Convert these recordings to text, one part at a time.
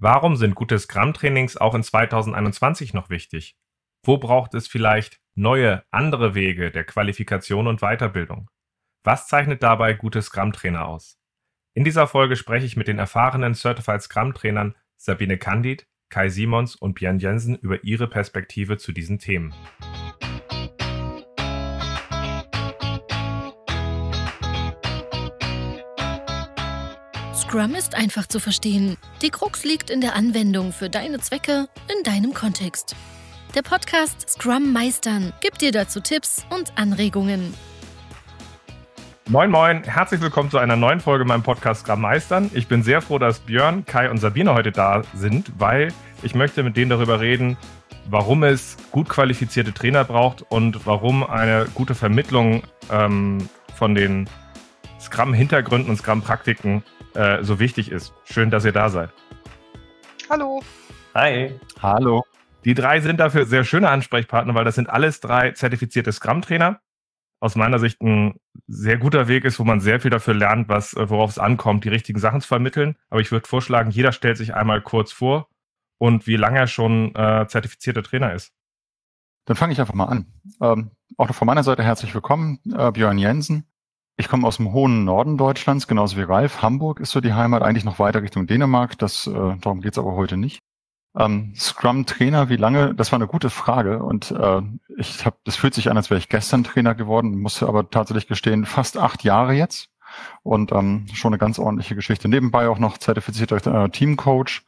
Warum sind gute Scrum-Trainings auch in 2021 noch wichtig? Wo braucht es vielleicht neue, andere Wege der Qualifikation und Weiterbildung? Was zeichnet dabei gute Scrum-Trainer aus? In dieser Folge spreche ich mit den erfahrenen Certified Scrum-Trainern Sabine Candid, Kai Simons und Björn Jensen über ihre Perspektive zu diesen Themen. Scrum ist einfach zu verstehen. Die Krux liegt in der Anwendung für deine Zwecke in deinem Kontext. Der Podcast Scrum Meistern gibt dir dazu Tipps und Anregungen. Moin Moin, herzlich willkommen zu einer neuen Folge meinem Podcast Scrum Meistern. Ich bin sehr froh, dass Björn, Kai und Sabine heute da sind, weil ich möchte mit denen darüber reden, warum es gut qualifizierte Trainer braucht und warum eine gute Vermittlung ähm, von den Scrum-Hintergründen und Scrum-Praktiken äh, so wichtig ist. Schön, dass ihr da seid. Hallo. Hi. Hallo. Die drei sind dafür sehr schöne Ansprechpartner, weil das sind alles drei zertifizierte Scrum-Trainer. Aus meiner Sicht ein sehr guter Weg ist, wo man sehr viel dafür lernt, was, äh, worauf es ankommt, die richtigen Sachen zu vermitteln. Aber ich würde vorschlagen, jeder stellt sich einmal kurz vor und wie lange er schon äh, zertifizierter Trainer ist. Dann fange ich einfach mal an. Ähm, auch von meiner Seite herzlich willkommen, äh, Björn Jensen. Ich komme aus dem hohen Norden Deutschlands, genauso wie Ralf. Hamburg ist so die Heimat, eigentlich noch weiter Richtung Dänemark. Das, äh, darum geht's aber heute nicht. Ähm, Scrum-Trainer, wie lange? Das war eine gute Frage und äh, ich habe, das fühlt sich an, als wäre ich gestern Trainer geworden, musste aber tatsächlich gestehen, fast acht Jahre jetzt und ähm, schon eine ganz ordentliche Geschichte. Nebenbei auch noch zertifizierter äh, Teamcoach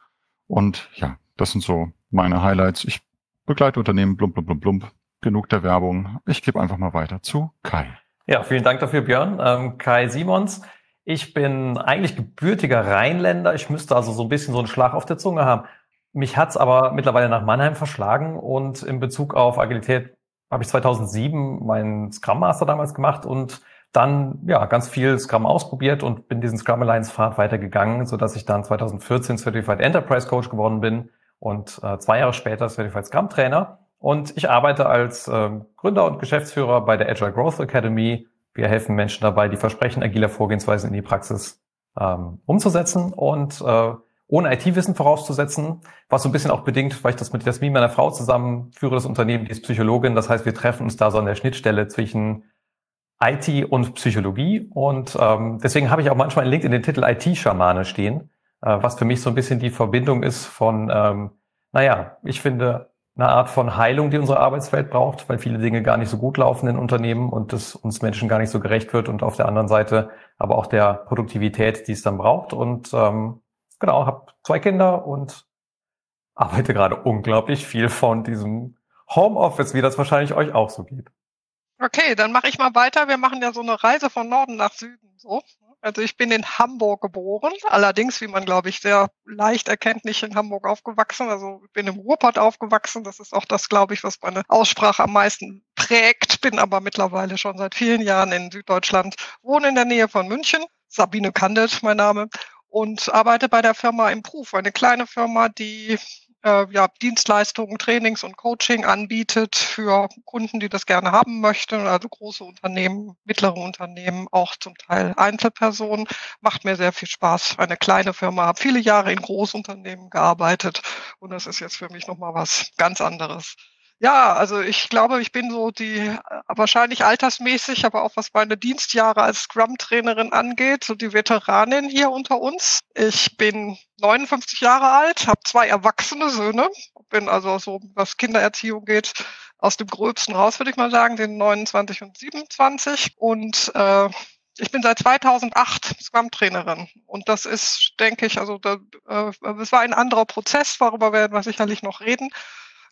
und ja, das sind so meine Highlights. Ich begleite Unternehmen, blump, blump, blump, blump. Genug der Werbung. Ich gebe einfach mal weiter zu Kai. Ja, vielen Dank dafür, Björn. Ähm, Kai Simons. Ich bin eigentlich gebürtiger Rheinländer. Ich müsste also so ein bisschen so einen Schlag auf der Zunge haben. Mich hat's aber mittlerweile nach Mannheim verschlagen und in Bezug auf Agilität habe ich 2007 meinen Scrum Master damals gemacht und dann ja ganz viel Scrum ausprobiert und bin diesen Scrum Alliance Pfad weitergegangen, so dass ich dann 2014 Certified Enterprise Coach geworden bin und äh, zwei Jahre später Certified Scrum Trainer und ich arbeite als ähm, Gründer und Geschäftsführer bei der Agile Growth Academy. Wir helfen Menschen dabei, die Versprechen agiler Vorgehensweisen in die Praxis ähm, umzusetzen und äh, ohne IT-Wissen vorauszusetzen, was so ein bisschen auch bedingt, weil ich das mit Jasmin, meiner Frau, zusammenführe, das Unternehmen, die ist Psychologin. Das heißt, wir treffen uns da so an der Schnittstelle zwischen IT und Psychologie. Und ähm, deswegen habe ich auch manchmal in LinkedIn den Titel IT-Schamane stehen, äh, was für mich so ein bisschen die Verbindung ist von, ähm, naja, ich finde, eine Art von Heilung, die unsere Arbeitswelt braucht, weil viele Dinge gar nicht so gut laufen in Unternehmen und das uns Menschen gar nicht so gerecht wird und auf der anderen Seite aber auch der Produktivität, die es dann braucht. Und ähm, genau, habe zwei Kinder und arbeite gerade unglaublich viel von diesem Homeoffice, wie das wahrscheinlich euch auch so geht. Okay, dann mache ich mal weiter. Wir machen ja so eine Reise von Norden nach Süden. So. Also ich bin in Hamburg geboren, allerdings, wie man glaube ich sehr leicht erkennt, nicht in Hamburg aufgewachsen. Also ich bin im Ruhrpott aufgewachsen. Das ist auch das, glaube ich, was meine Aussprache am meisten prägt. Bin aber mittlerweile schon seit vielen Jahren in Süddeutschland, wohne in der Nähe von München. Sabine Kandet, mein Name und arbeite bei der Firma Improve, eine kleine Firma, die äh, ja, Dienstleistungen, Trainings und Coaching anbietet für Kunden, die das gerne haben möchten, also große Unternehmen, mittlere Unternehmen, auch zum Teil Einzelpersonen. Macht mir sehr viel Spaß. Eine kleine Firma, habe viele Jahre in Großunternehmen gearbeitet und das ist jetzt für mich nochmal was ganz anderes. Ja, also ich glaube, ich bin so die äh, wahrscheinlich altersmäßig, aber auch was meine Dienstjahre als Scrum-Trainerin angeht, so die Veteranin hier unter uns. Ich bin 59 Jahre alt, habe zwei erwachsene Söhne, bin also so, was Kindererziehung geht, aus dem Gröbsten raus, würde ich mal sagen, den 29 und 27. Und äh, ich bin seit 2008 Scrum-Trainerin und das ist, denke ich, also da, äh, es war ein anderer Prozess, darüber werden wir sicherlich noch reden.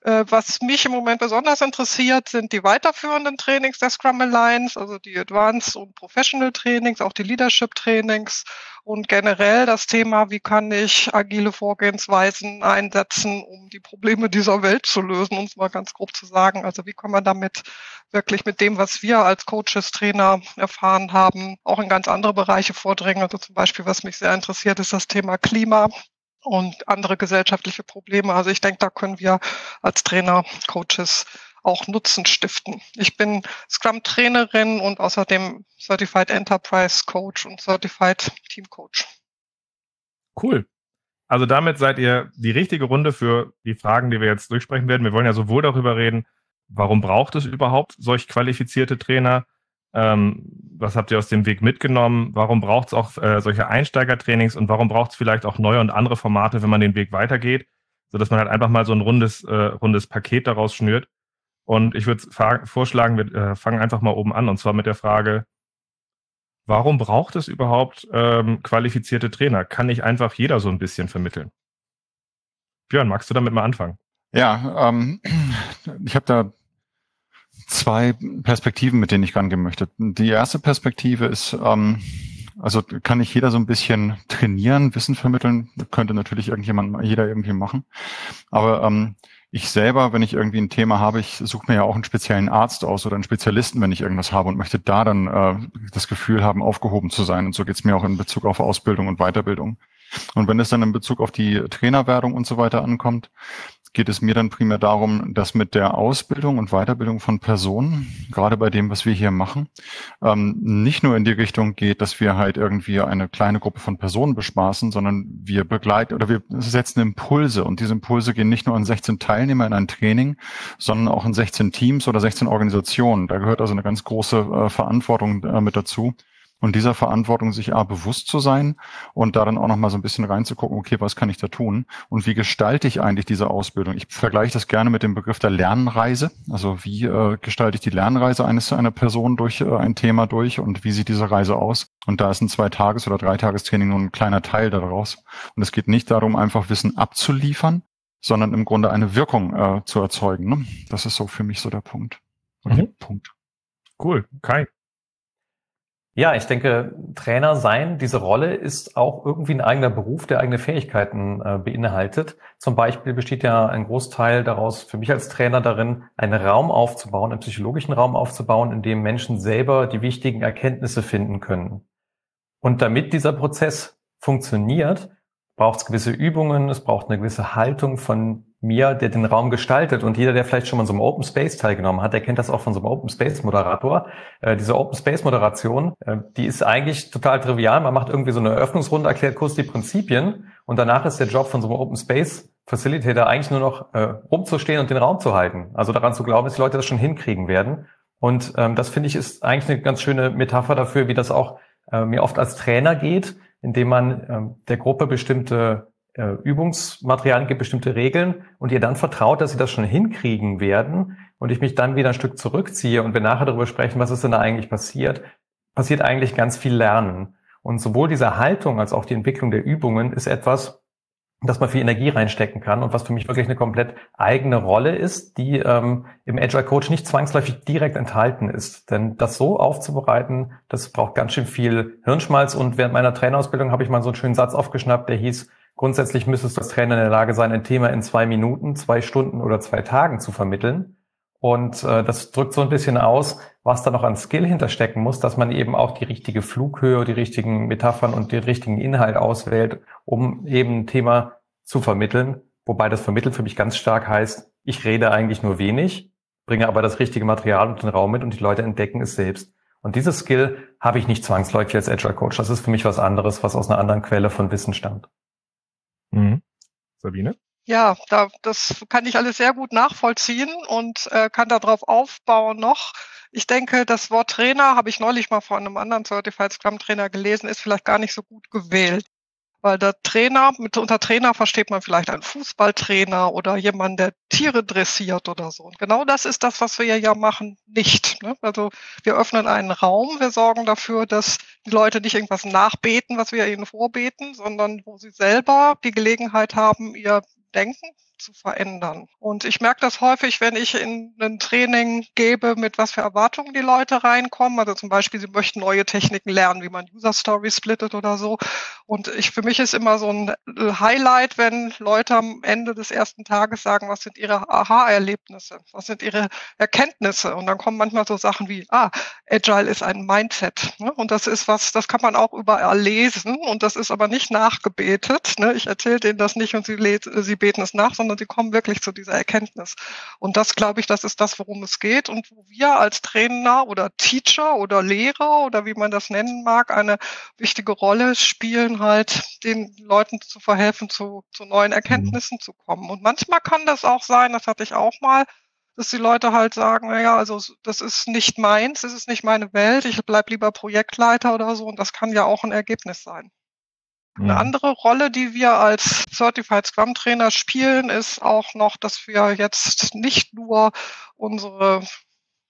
Äh, was mich im Moment besonders interessiert, sind die weiterführenden Trainings der Scrum Alliance, also die Advanced und Professional Trainings, auch die Leadership Trainings und generell das Thema, wie kann ich agile Vorgehensweisen einsetzen, um die Probleme dieser Welt zu lösen, um es mal ganz grob zu sagen. Also wie kann man damit wirklich mit dem, was wir als Coaches, Trainer erfahren haben, auch in ganz andere Bereiche vordringen. Also zum Beispiel, was mich sehr interessiert, ist das Thema Klima und andere gesellschaftliche Probleme. Also ich denke, da können wir als Trainer, Coaches auch Nutzen stiften. Ich bin Scrum-Trainerin und außerdem Certified Enterprise Coach und Certified Team Coach. Cool. Also damit seid ihr die richtige Runde für die Fragen, die wir jetzt durchsprechen werden. Wir wollen ja sowohl darüber reden, warum braucht es überhaupt solch qualifizierte Trainer? Ähm, was habt ihr aus dem Weg mitgenommen? Warum braucht es auch äh, solche Einsteigertrainings und warum braucht es vielleicht auch neue und andere Formate, wenn man den Weg weitergeht, sodass man halt einfach mal so ein rundes, äh, rundes Paket daraus schnürt? Und ich würde vorschlagen, wir äh, fangen einfach mal oben an und zwar mit der Frage, warum braucht es überhaupt ähm, qualifizierte Trainer? Kann nicht einfach jeder so ein bisschen vermitteln? Björn, magst du damit mal anfangen? Ja, ähm, ich habe da zwei Perspektiven, mit denen ich rangehen möchte. Die erste Perspektive ist, ähm, also kann nicht jeder so ein bisschen trainieren, Wissen vermitteln, könnte natürlich irgendjemand, jeder irgendwie machen. Aber ähm, ich selber, wenn ich irgendwie ein Thema habe, ich suche mir ja auch einen speziellen Arzt aus oder einen Spezialisten, wenn ich irgendwas habe und möchte da dann äh, das Gefühl haben, aufgehoben zu sein. Und so geht's mir auch in Bezug auf Ausbildung und Weiterbildung. Und wenn es dann in Bezug auf die Trainerwerdung und so weiter ankommt, geht es mir dann primär darum, dass mit der Ausbildung und Weiterbildung von Personen, gerade bei dem, was wir hier machen, ähm, nicht nur in die Richtung geht, dass wir halt irgendwie eine kleine Gruppe von Personen bespaßen, sondern wir begleiten oder wir setzen Impulse und diese Impulse gehen nicht nur an 16 Teilnehmer in ein Training, sondern auch in 16 Teams oder 16 Organisationen. Da gehört also eine ganz große äh, Verantwortung äh, mit dazu und dieser Verantwortung sich A, bewusst zu sein und da dann auch nochmal so ein bisschen reinzugucken, okay, was kann ich da tun und wie gestalte ich eigentlich diese Ausbildung? Ich vergleiche das gerne mit dem Begriff der Lernreise. Also wie äh, gestalte ich die Lernreise eines einer Person durch äh, ein Thema durch und wie sieht diese Reise aus? Und da ist ein Zwei-Tages- oder Dreitagestraining nur ein kleiner Teil daraus. Und es geht nicht darum, einfach Wissen abzuliefern, sondern im Grunde eine Wirkung äh, zu erzeugen. Ne? Das ist so für mich so der Punkt. Mhm. Punkt. Cool. Kai. Ja, ich denke, Trainer sein, diese Rolle ist auch irgendwie ein eigener Beruf, der eigene Fähigkeiten äh, beinhaltet. Zum Beispiel besteht ja ein Großteil daraus für mich als Trainer darin, einen Raum aufzubauen, einen psychologischen Raum aufzubauen, in dem Menschen selber die wichtigen Erkenntnisse finden können. Und damit dieser Prozess funktioniert, braucht es gewisse Übungen, es braucht eine gewisse Haltung von mir, der den Raum gestaltet. Und jeder, der vielleicht schon mal so einem Open Space teilgenommen hat, der kennt das auch von so einem Open Space Moderator. Äh, diese Open Space Moderation, äh, die ist eigentlich total trivial. Man macht irgendwie so eine Eröffnungsrunde, erklärt kurz die Prinzipien und danach ist der Job von so einem Open Space Facilitator eigentlich nur noch äh, rumzustehen und den Raum zu halten. Also daran zu glauben, dass die Leute das schon hinkriegen werden. Und ähm, das finde ich ist eigentlich eine ganz schöne Metapher dafür, wie das auch äh, mir oft als Trainer geht, indem man ähm, der Gruppe bestimmte äh, Übungsmaterialien gibt, bestimmte Regeln und ihr dann vertraut, dass sie das schon hinkriegen werden und ich mich dann wieder ein Stück zurückziehe und wir nachher darüber sprechen, was ist denn da eigentlich passiert, passiert eigentlich ganz viel Lernen. Und sowohl diese Haltung als auch die Entwicklung der Übungen ist etwas, dass man viel Energie reinstecken kann und was für mich wirklich eine komplett eigene Rolle ist, die ähm, im Agile Coach nicht zwangsläufig direkt enthalten ist. Denn das so aufzubereiten, das braucht ganz schön viel Hirnschmalz und während meiner Trainerausbildung habe ich mal so einen schönen Satz aufgeschnappt, der hieß, Grundsätzlich müsstest du als Trainer in der Lage sein, ein Thema in zwei Minuten, zwei Stunden oder zwei Tagen zu vermitteln. Und äh, das drückt so ein bisschen aus, was da noch an Skill hinterstecken muss, dass man eben auch die richtige Flughöhe, die richtigen Metaphern und den richtigen Inhalt auswählt, um eben ein Thema zu vermitteln. Wobei das Vermitteln für mich ganz stark heißt, ich rede eigentlich nur wenig, bringe aber das richtige Material und den Raum mit und die Leute entdecken es selbst. Und dieses Skill habe ich nicht zwangsläufig als Agile Coach. Das ist für mich was anderes, was aus einer anderen Quelle von Wissen stammt. Mhm. Sabine? Ja, da, das kann ich alles sehr gut nachvollziehen und äh, kann darauf aufbauen noch. Ich denke, das Wort Trainer habe ich neulich mal von einem anderen Certified Scrum Trainer gelesen, ist vielleicht gar nicht so gut gewählt. Weil der Trainer, mit unter Trainer versteht man vielleicht einen Fußballtrainer oder jemanden, der Tiere dressiert oder so. Und genau das ist das, was wir ja machen, nicht. Ne? Also wir öffnen einen Raum, wir sorgen dafür, dass die Leute nicht irgendwas nachbeten, was wir ihnen vorbeten, sondern wo sie selber die Gelegenheit haben, ihr Denken zu verändern. Und ich merke das häufig, wenn ich in ein Training gebe, mit was für Erwartungen die Leute reinkommen. Also zum Beispiel, sie möchten neue Techniken lernen, wie man User Story splittet oder so. Und ich, für mich ist immer so ein Highlight, wenn Leute am Ende des ersten Tages sagen, was sind ihre Aha-Erlebnisse? Was sind ihre Erkenntnisse? Und dann kommen manchmal so Sachen wie, ah, Agile ist ein Mindset. Ne? Und das ist was, das kann man auch überall lesen. Und das ist aber nicht nachgebetet. Ne? Ich erzähle denen das nicht und sie, sie beten es nach, sondern sondern sie kommen wirklich zu dieser Erkenntnis. Und das, glaube ich, das ist das, worum es geht und wo wir als Trainer oder Teacher oder Lehrer oder wie man das nennen mag, eine wichtige Rolle spielen, halt den Leuten zu verhelfen, zu, zu neuen. Erkenntnissen mhm. zu kommen. Und manchmal kann das auch sein, das hatte ich auch mal, dass die Leute halt sagen, naja, also das ist nicht meins, das ist nicht meine Welt, ich bleib lieber Projektleiter oder so und das kann ja auch ein Ergebnis sein. Eine mhm. andere Rolle, die wir als Certified Scrum Trainer spielen, ist auch noch, dass wir jetzt nicht nur unsere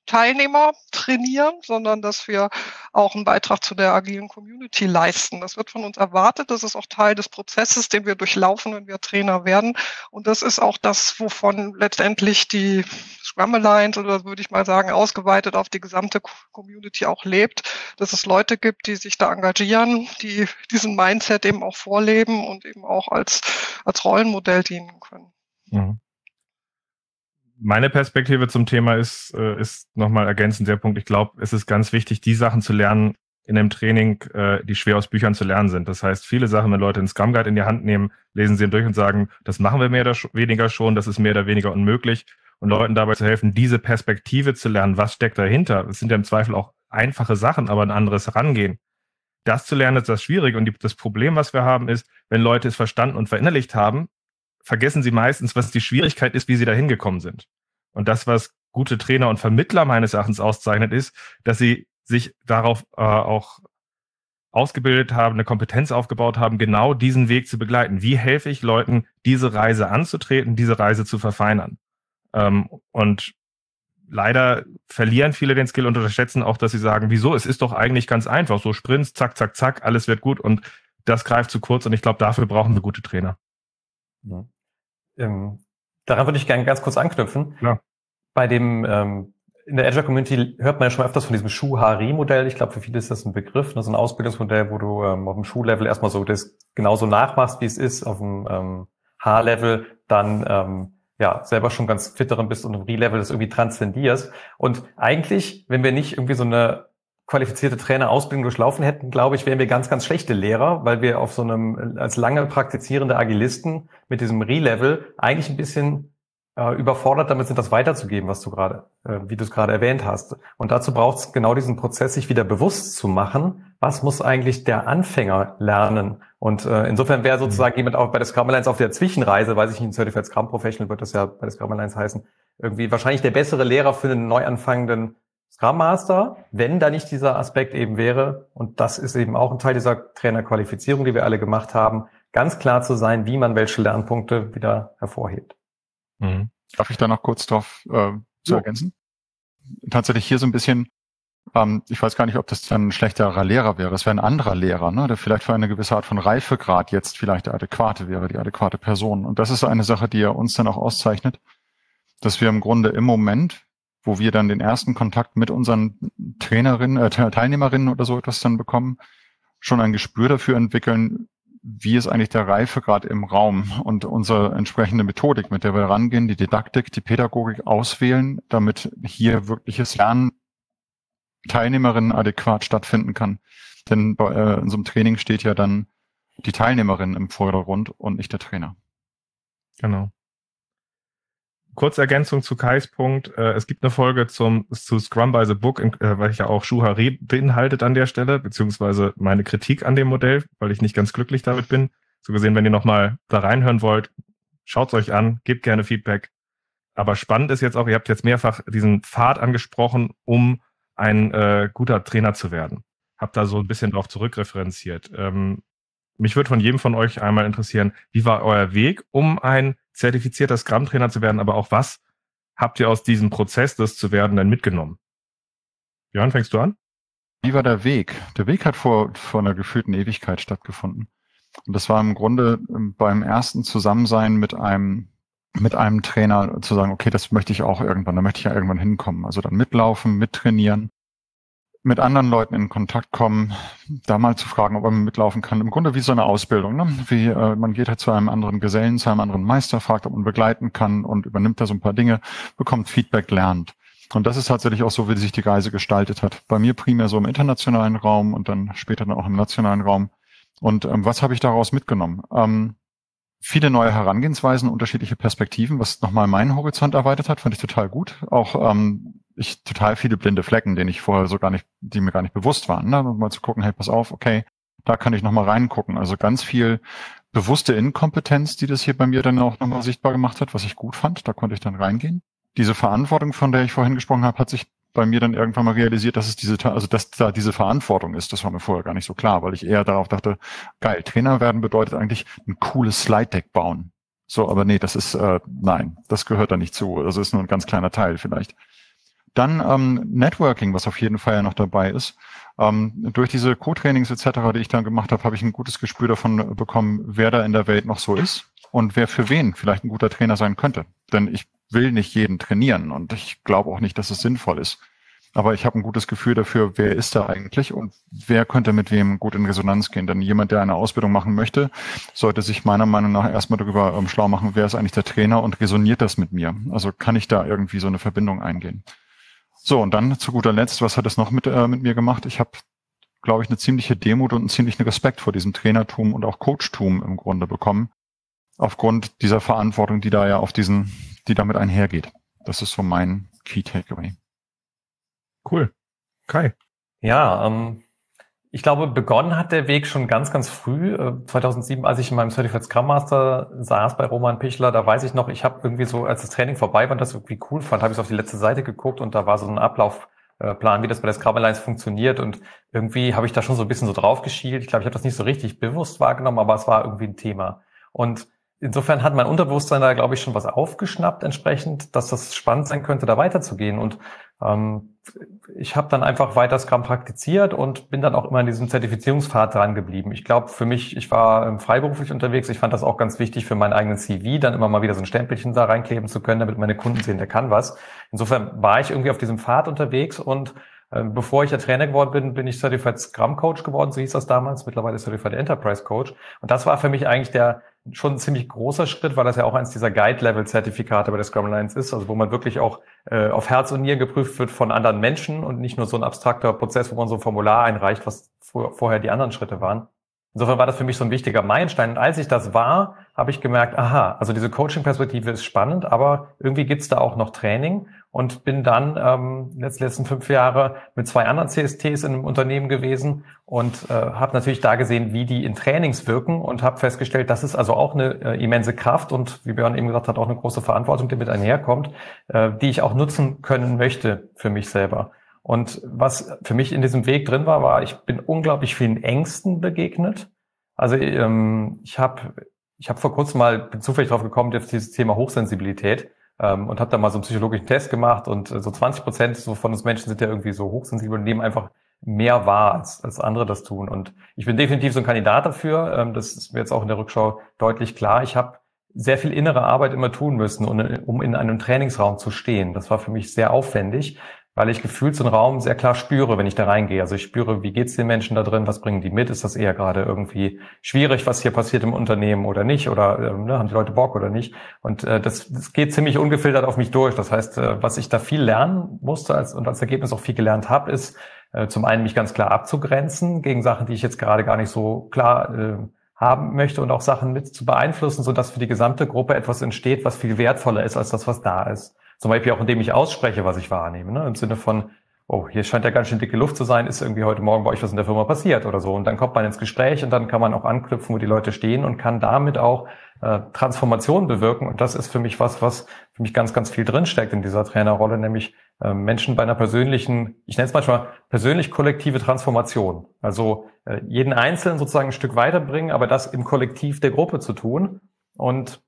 Teilnehmer trainieren, sondern dass wir auch einen Beitrag zu der agilen Community leisten. Das wird von uns erwartet. Das ist auch Teil des Prozesses, den wir durchlaufen, wenn wir Trainer werden. Und das ist auch das, wovon letztendlich die Scrum Alliance oder würde ich mal sagen, ausgeweitet auf die gesamte Community auch lebt, dass es Leute gibt, die sich da engagieren, die diesen Mindset eben auch vorleben und eben auch als, als Rollenmodell dienen können. Mhm meine Perspektive zum Thema ist, äh, ist nochmal ergänzend der Punkt. Ich glaube, es ist ganz wichtig, die Sachen zu lernen in einem Training, äh, die schwer aus Büchern zu lernen sind. Das heißt, viele Sachen, wenn Leute einen Scrum Guide in die Hand nehmen, lesen sie ihn durch und sagen, das machen wir mehr oder weniger schon, das ist mehr oder weniger unmöglich. Und Leuten dabei zu helfen, diese Perspektive zu lernen, was steckt dahinter. Es sind ja im Zweifel auch einfache Sachen, aber ein anderes Herangehen. Das zu lernen ist das Schwierige. Und die, das Problem, was wir haben, ist, wenn Leute es verstanden und verinnerlicht haben, vergessen sie meistens, was die Schwierigkeit ist, wie sie da hingekommen sind. Und das, was gute Trainer und Vermittler meines Erachtens auszeichnet, ist, dass sie sich darauf äh, auch ausgebildet haben, eine Kompetenz aufgebaut haben, genau diesen Weg zu begleiten. Wie helfe ich Leuten, diese Reise anzutreten, diese Reise zu verfeinern? Ähm, und leider verlieren viele den Skill und unterschätzen auch, dass sie sagen, wieso? Es ist doch eigentlich ganz einfach. So Sprints, zack, zack, zack, alles wird gut und das greift zu kurz und ich glaube, dafür brauchen wir gute Trainer. Ja. Ähm, daran würde ich gerne ganz kurz anknüpfen. Ja. Bei dem ähm, in der Azure Community hört man ja schon öfters von diesem Schuh-HRI-Modell. Ich glaube, für viele ist das ein Begriff, das ist ein Ausbildungsmodell, wo du ähm, auf dem Schuhlevel erstmal so das genauso nachmachst, wie es ist, auf dem ähm, H-Level dann ähm, ja selber schon ganz fit darin bist und im Re-Level das irgendwie transzendierst. Und eigentlich, wenn wir nicht irgendwie so eine qualifizierte Trainerausbildung durchlaufen hätten, glaube ich, wären wir ganz, ganz schlechte Lehrer, weil wir auf so einem, als lange praktizierende Agilisten mit diesem Re-Level eigentlich ein bisschen äh, überfordert damit sind, das weiterzugeben, was du gerade, äh, wie du es gerade erwähnt hast. Und dazu braucht es genau diesen Prozess, sich wieder bewusst zu machen, was muss eigentlich der Anfänger lernen. Und äh, insofern wäre sozusagen mhm. jemand auch bei der Scrum Alliance auf der Zwischenreise, weiß ich nicht, ein Certified Scrum Professional wird das ja bei der Scrum Alliance heißen, irgendwie wahrscheinlich der bessere Lehrer für einen neu anfangenden Scrum Master, wenn da nicht dieser Aspekt eben wäre, und das ist eben auch ein Teil dieser Trainerqualifizierung, die wir alle gemacht haben, ganz klar zu sein, wie man welche Lernpunkte wieder hervorhebt. Mhm. Darf ich da noch kurz drauf äh, zu ergänzen? Tatsächlich hier so ein bisschen, ähm, ich weiß gar nicht, ob das dann ein schlechterer Lehrer wäre. Es wäre ein anderer Lehrer, ne, der vielleicht für eine gewisse Art von Reifegrad jetzt vielleicht der adäquate wäre, die adäquate Person. Und das ist eine Sache, die ja uns dann auch auszeichnet, dass wir im Grunde im Moment wo wir dann den ersten Kontakt mit unseren Trainerinnen, äh, Teilnehmerinnen oder so etwas dann bekommen, schon ein Gespür dafür entwickeln, wie ist eigentlich der Reifegrad im Raum und unsere entsprechende Methodik, mit der wir rangehen, die Didaktik, die Pädagogik auswählen, damit hier wirkliches Lernen Teilnehmerinnen adäquat stattfinden kann. Denn bei äh, in so einem Training steht ja dann die Teilnehmerin im Vordergrund und nicht der Trainer. Genau. Kurze Ergänzung zu Kais Punkt. Äh, es gibt eine Folge zum, zu Scrum by the Book, äh, weil ich ja auch Schuhari beinhaltet an der Stelle, beziehungsweise meine Kritik an dem Modell, weil ich nicht ganz glücklich damit bin. So gesehen, wenn ihr nochmal da reinhören wollt, schaut's euch an, gebt gerne Feedback. Aber spannend ist jetzt auch, ihr habt jetzt mehrfach diesen Pfad angesprochen, um ein äh, guter Trainer zu werden. Habt da so ein bisschen drauf zurückreferenziert. Ähm, mich würde von jedem von euch einmal interessieren, wie war euer Weg, um ein zertifizierter Scrum-Trainer zu werden, aber auch was habt ihr aus diesem Prozess, das zu werden, denn mitgenommen? Björn, fängst du an? Wie war der Weg? Der Weg hat vor, vor einer gefühlten Ewigkeit stattgefunden. Und das war im Grunde ähm, beim ersten Zusammensein mit einem, mit einem Trainer zu sagen, okay, das möchte ich auch irgendwann, da möchte ich ja irgendwann hinkommen. Also dann mitlaufen, mittrainieren mit anderen Leuten in Kontakt kommen, da mal zu fragen, ob man mitlaufen kann. Im Grunde wie so eine Ausbildung. Ne? Wie äh, man geht halt zu einem anderen Gesellen, zu einem anderen Meister, fragt, ob man begleiten kann und übernimmt da so ein paar Dinge, bekommt Feedback, lernt. Und das ist tatsächlich auch so, wie sich die Reise gestaltet hat. Bei mir primär so im internationalen Raum und dann später dann auch im nationalen Raum. Und ähm, was habe ich daraus mitgenommen? Ähm, viele neue Herangehensweisen, unterschiedliche Perspektiven, was nochmal meinen Horizont erweitert hat, fand ich total gut. Auch ähm, ich total viele blinde Flecken, denen ich vorher so gar nicht, die mir gar nicht bewusst waren. Ne? Und mal zu gucken, hey, pass auf, okay, da kann ich nochmal reingucken. Also ganz viel bewusste Inkompetenz, die das hier bei mir dann auch nochmal sichtbar gemacht hat, was ich gut fand. Da konnte ich dann reingehen. Diese Verantwortung, von der ich vorhin gesprochen habe, hat sich bei mir dann irgendwann mal realisiert, dass es diese, also dass da diese Verantwortung ist. Das war mir vorher gar nicht so klar, weil ich eher darauf dachte, geil, Trainer werden bedeutet eigentlich ein cooles Slide Deck bauen. So, aber nee, das ist, äh, nein, das gehört da nicht zu. Das ist nur ein ganz kleiner Teil vielleicht. Dann ähm, Networking, was auf jeden Fall ja noch dabei ist. Ähm, durch diese Co-Trainings etc., die ich dann gemacht habe, habe ich ein gutes Gespür davon bekommen, wer da in der Welt noch so ist und wer für wen vielleicht ein guter Trainer sein könnte. Denn ich will nicht jeden trainieren und ich glaube auch nicht, dass es sinnvoll ist. Aber ich habe ein gutes Gefühl dafür, wer ist da eigentlich und wer könnte mit wem gut in Resonanz gehen. Denn jemand, der eine Ausbildung machen möchte, sollte sich meiner Meinung nach erstmal darüber ähm, schlau machen, wer ist eigentlich der Trainer und resoniert das mit mir. Also kann ich da irgendwie so eine Verbindung eingehen. So, und dann zu guter Letzt, was hat es noch mit, äh, mit mir gemacht? Ich habe, glaube ich, eine ziemliche Demut und einen ziemlichen Respekt vor diesem Trainertum und auch Coachtum im Grunde bekommen. Aufgrund dieser Verantwortung, die da ja auf diesen die damit einhergeht. Das ist so mein Key Takeaway. Cool. Kai. Ja, ähm, ich glaube, begonnen hat der Weg schon ganz, ganz früh. Äh, 2007, als ich in meinem Certified Scrum Master saß bei Roman Pichler, da weiß ich noch, ich habe irgendwie so, als das Training vorbei war und das irgendwie cool fand, habe ich auf die letzte Seite geguckt und da war so ein Ablaufplan, wie das bei der Scrum Alliance funktioniert und irgendwie habe ich da schon so ein bisschen so drauf geschielt. Ich glaube, ich habe das nicht so richtig bewusst wahrgenommen, aber es war irgendwie ein Thema. Und insofern hat mein Unterbewusstsein da, glaube ich, schon was aufgeschnappt entsprechend, dass das spannend sein könnte, da weiterzugehen. Und ähm, ich habe dann einfach weiter Scrum praktiziert und bin dann auch immer in diesem Zertifizierungspfad dran geblieben. Ich glaube, für mich, ich war ähm, freiberuflich unterwegs. Ich fand das auch ganz wichtig für meinen eigenen CV, dann immer mal wieder so ein Stempelchen da reinkleben zu können, damit meine Kunden sehen, der kann was. Insofern war ich irgendwie auf diesem Pfad unterwegs und ähm, bevor ich der Trainer geworden bin, bin ich Certified Scrum Coach geworden, so hieß das damals, mittlerweile Certified Enterprise Coach. Und das war für mich eigentlich der schon ein ziemlich großer Schritt, weil das ja auch eins dieser Guide-Level-Zertifikate bei der Scrum Alliance ist, also wo man wirklich auch äh, auf Herz und Nieren geprüft wird von anderen Menschen und nicht nur so ein abstrakter Prozess, wo man so ein Formular einreicht, was vor, vorher die anderen Schritte waren. Insofern war das für mich so ein wichtiger Meilenstein. Und als ich das war, habe ich gemerkt, aha, also diese Coaching-Perspektive ist spannend, aber irgendwie gibt's da auch noch Training und bin dann ähm, letzten, letzten fünf Jahre mit zwei anderen CSTs in einem Unternehmen gewesen und äh, habe natürlich da gesehen, wie die in Trainings wirken und habe festgestellt, das ist also auch eine äh, immense Kraft und wie Björn eben gesagt hat, auch eine große Verantwortung, die mit einherkommt, äh, die ich auch nutzen können möchte für mich selber. Und was für mich in diesem Weg drin war, war, ich bin unglaublich vielen Ängsten begegnet. Also ähm, ich habe ich hab vor kurzem mal bin zufällig drauf gekommen, auf dieses Thema Hochsensibilität ähm, und habe da mal so einen psychologischen Test gemacht und äh, so 20 Prozent so von uns Menschen sind ja irgendwie so hochsensibel und nehmen einfach mehr wahr, als, als andere das tun. Und ich bin definitiv so ein Kandidat dafür. Ähm, das ist mir jetzt auch in der Rückschau deutlich klar. Ich habe sehr viel innere Arbeit immer tun müssen, um in einem Trainingsraum zu stehen. Das war für mich sehr aufwendig, weil ich gefühlt so einen Raum sehr klar spüre, wenn ich da reingehe. Also ich spüre, wie geht's den Menschen da drin, was bringen die mit? Ist das eher gerade irgendwie schwierig, was hier passiert im Unternehmen oder nicht? Oder äh, ne, haben die Leute Bock oder nicht? Und äh, das, das geht ziemlich ungefiltert auf mich durch. Das heißt, äh, was ich da viel lernen musste als, und als Ergebnis auch viel gelernt habe, ist äh, zum einen mich ganz klar abzugrenzen gegen Sachen, die ich jetzt gerade gar nicht so klar äh, haben möchte und auch Sachen mit zu beeinflussen, sodass für die gesamte Gruppe etwas entsteht, was viel wertvoller ist als das, was da ist. Zum Beispiel auch, indem ich ausspreche, was ich wahrnehme. Ne? Im Sinne von, oh, hier scheint ja ganz schön dicke Luft zu sein, ist irgendwie heute Morgen bei euch was in der Firma passiert oder so. Und dann kommt man ins Gespräch und dann kann man auch anknüpfen, wo die Leute stehen und kann damit auch äh, Transformation bewirken. Und das ist für mich was, was für mich ganz, ganz viel drinsteckt in dieser Trainerrolle, nämlich äh, Menschen bei einer persönlichen, ich nenne es manchmal persönlich kollektive Transformation. Also äh, jeden Einzelnen sozusagen ein Stück weiterbringen, aber das im Kollektiv der Gruppe zu tun. Und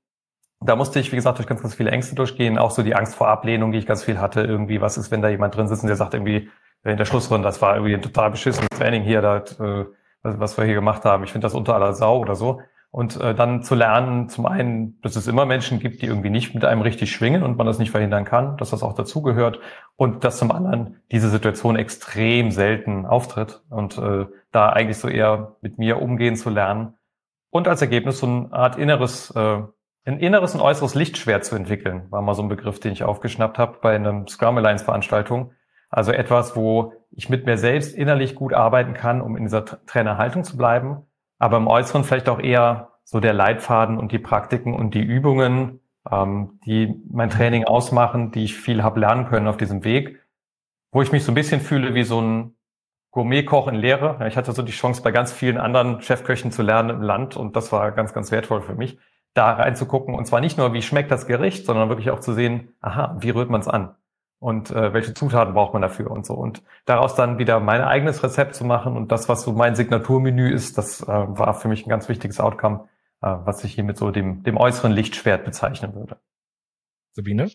da musste ich, wie gesagt, durch ganz, ganz viele Ängste durchgehen. Auch so die Angst vor Ablehnung, die ich ganz viel hatte. Irgendwie, was ist, wenn da jemand drin sitzt und der sagt irgendwie, in der Schlussrunde, das war irgendwie ein total beschissenes Training hier, das, äh, was wir hier gemacht haben. Ich finde das unter aller Sau oder so. Und äh, dann zu lernen, zum einen, dass es immer Menschen gibt, die irgendwie nicht mit einem richtig schwingen und man das nicht verhindern kann, dass das auch dazugehört. Und dass zum anderen diese Situation extrem selten auftritt und äh, da eigentlich so eher mit mir umgehen zu lernen. Und als Ergebnis so eine Art inneres äh, ein inneres und äußeres Lichtschwert zu entwickeln, war mal so ein Begriff, den ich aufgeschnappt habe bei einem Scrum Alliance Veranstaltung. Also etwas, wo ich mit mir selbst innerlich gut arbeiten kann, um in dieser Trainerhaltung zu bleiben, aber im Äußeren vielleicht auch eher so der Leitfaden und die Praktiken und die Übungen, ähm, die mein Training ausmachen, die ich viel habe lernen können auf diesem Weg, wo ich mich so ein bisschen fühle wie so ein Gourmetkoch in Lehre. Ich hatte so die Chance, bei ganz vielen anderen Chefköchen zu lernen im Land und das war ganz, ganz wertvoll für mich, da reinzugucken und zwar nicht nur, wie schmeckt das Gericht, sondern wirklich auch zu sehen, aha, wie rührt man es an? und äh, welche Zutaten braucht man dafür und so. Und daraus dann wieder mein eigenes Rezept zu machen und das, was so mein Signaturmenü ist, das äh, war für mich ein ganz wichtiges Outcome, äh, was ich hier mit so dem, dem äußeren Lichtschwert bezeichnen würde. Sabine?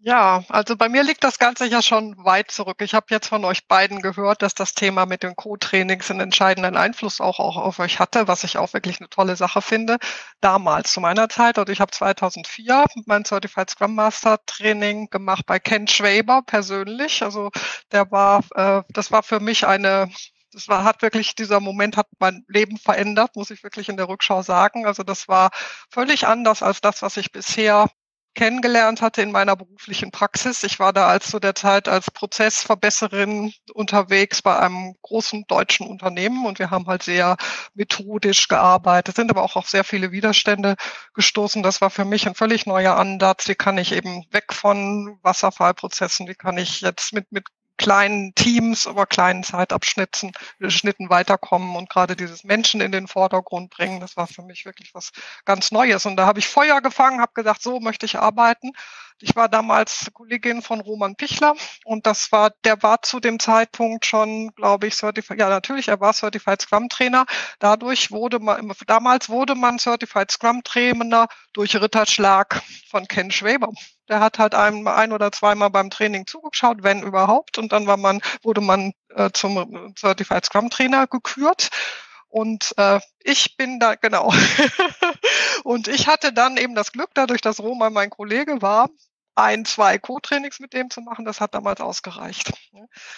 Ja, also bei mir liegt das Ganze ja schon weit zurück. Ich habe jetzt von euch beiden gehört, dass das Thema mit den Co-Trainings einen entscheidenden Einfluss auch, auch auf euch hatte, was ich auch wirklich eine tolle Sache finde. Damals zu meiner Zeit, und ich habe 2004 mein Certified Scrum Master Training gemacht bei Ken Schwaber persönlich. Also der war, äh, das war für mich eine das war, hat wirklich, dieser Moment hat mein Leben verändert, muss ich wirklich in der Rückschau sagen. Also das war völlig anders als das, was ich bisher kennengelernt hatte in meiner beruflichen Praxis. Ich war da als zu der Zeit als Prozessverbesserin unterwegs bei einem großen deutschen Unternehmen und wir haben halt sehr methodisch gearbeitet, sind aber auch auf sehr viele Widerstände gestoßen. Das war für mich ein völlig neuer Ansatz. Wie kann ich eben weg von Wasserfallprozessen? Wie kann ich jetzt mit, mit kleinen Teams, aber kleinen Zeitabschnitten Schnitten weiterkommen und gerade dieses Menschen in den Vordergrund bringen. Das war für mich wirklich was ganz Neues. Und da habe ich Feuer gefangen, habe gesagt, so möchte ich arbeiten. Ich war damals Kollegin von Roman Pichler und das war, der war zu dem Zeitpunkt schon, glaube ich, Certified, ja natürlich, er war Certified Scrum Trainer. Dadurch wurde man, damals wurde man Certified Scrum Trainer durch Ritterschlag von Ken Schwaber. Der hat halt einem ein oder zweimal beim Training zugeschaut, wenn überhaupt. Und dann war man, wurde man äh, zum Certified Scrum Trainer gekürt. Und äh, ich bin da, genau. und ich hatte dann eben das Glück, dadurch, dass Roman mein Kollege war, ein, zwei Co-Trainings mit dem zu machen, das hat damals ausgereicht.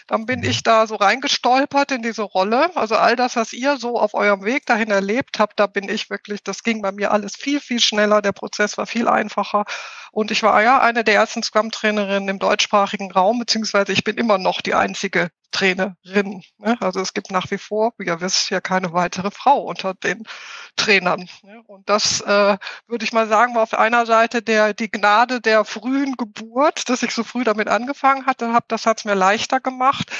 Dann bin ich da so reingestolpert in diese Rolle. Also all das, was ihr so auf eurem Weg dahin erlebt habt, da bin ich wirklich, das ging bei mir alles viel, viel schneller. Der Prozess war viel einfacher. Und ich war ja eine der ersten Scrum-Trainerinnen im deutschsprachigen Raum, beziehungsweise ich bin immer noch die einzige Trainerin. Ne? Also es gibt nach wie vor, wie ihr wisst, ja keine weitere Frau unter den Trainern. Ne? Und das äh, würde ich mal sagen, war auf einer Seite der die Gnade der frühen Geburt, dass ich so früh damit angefangen hatte, hab, das hat es mir leichter gemacht.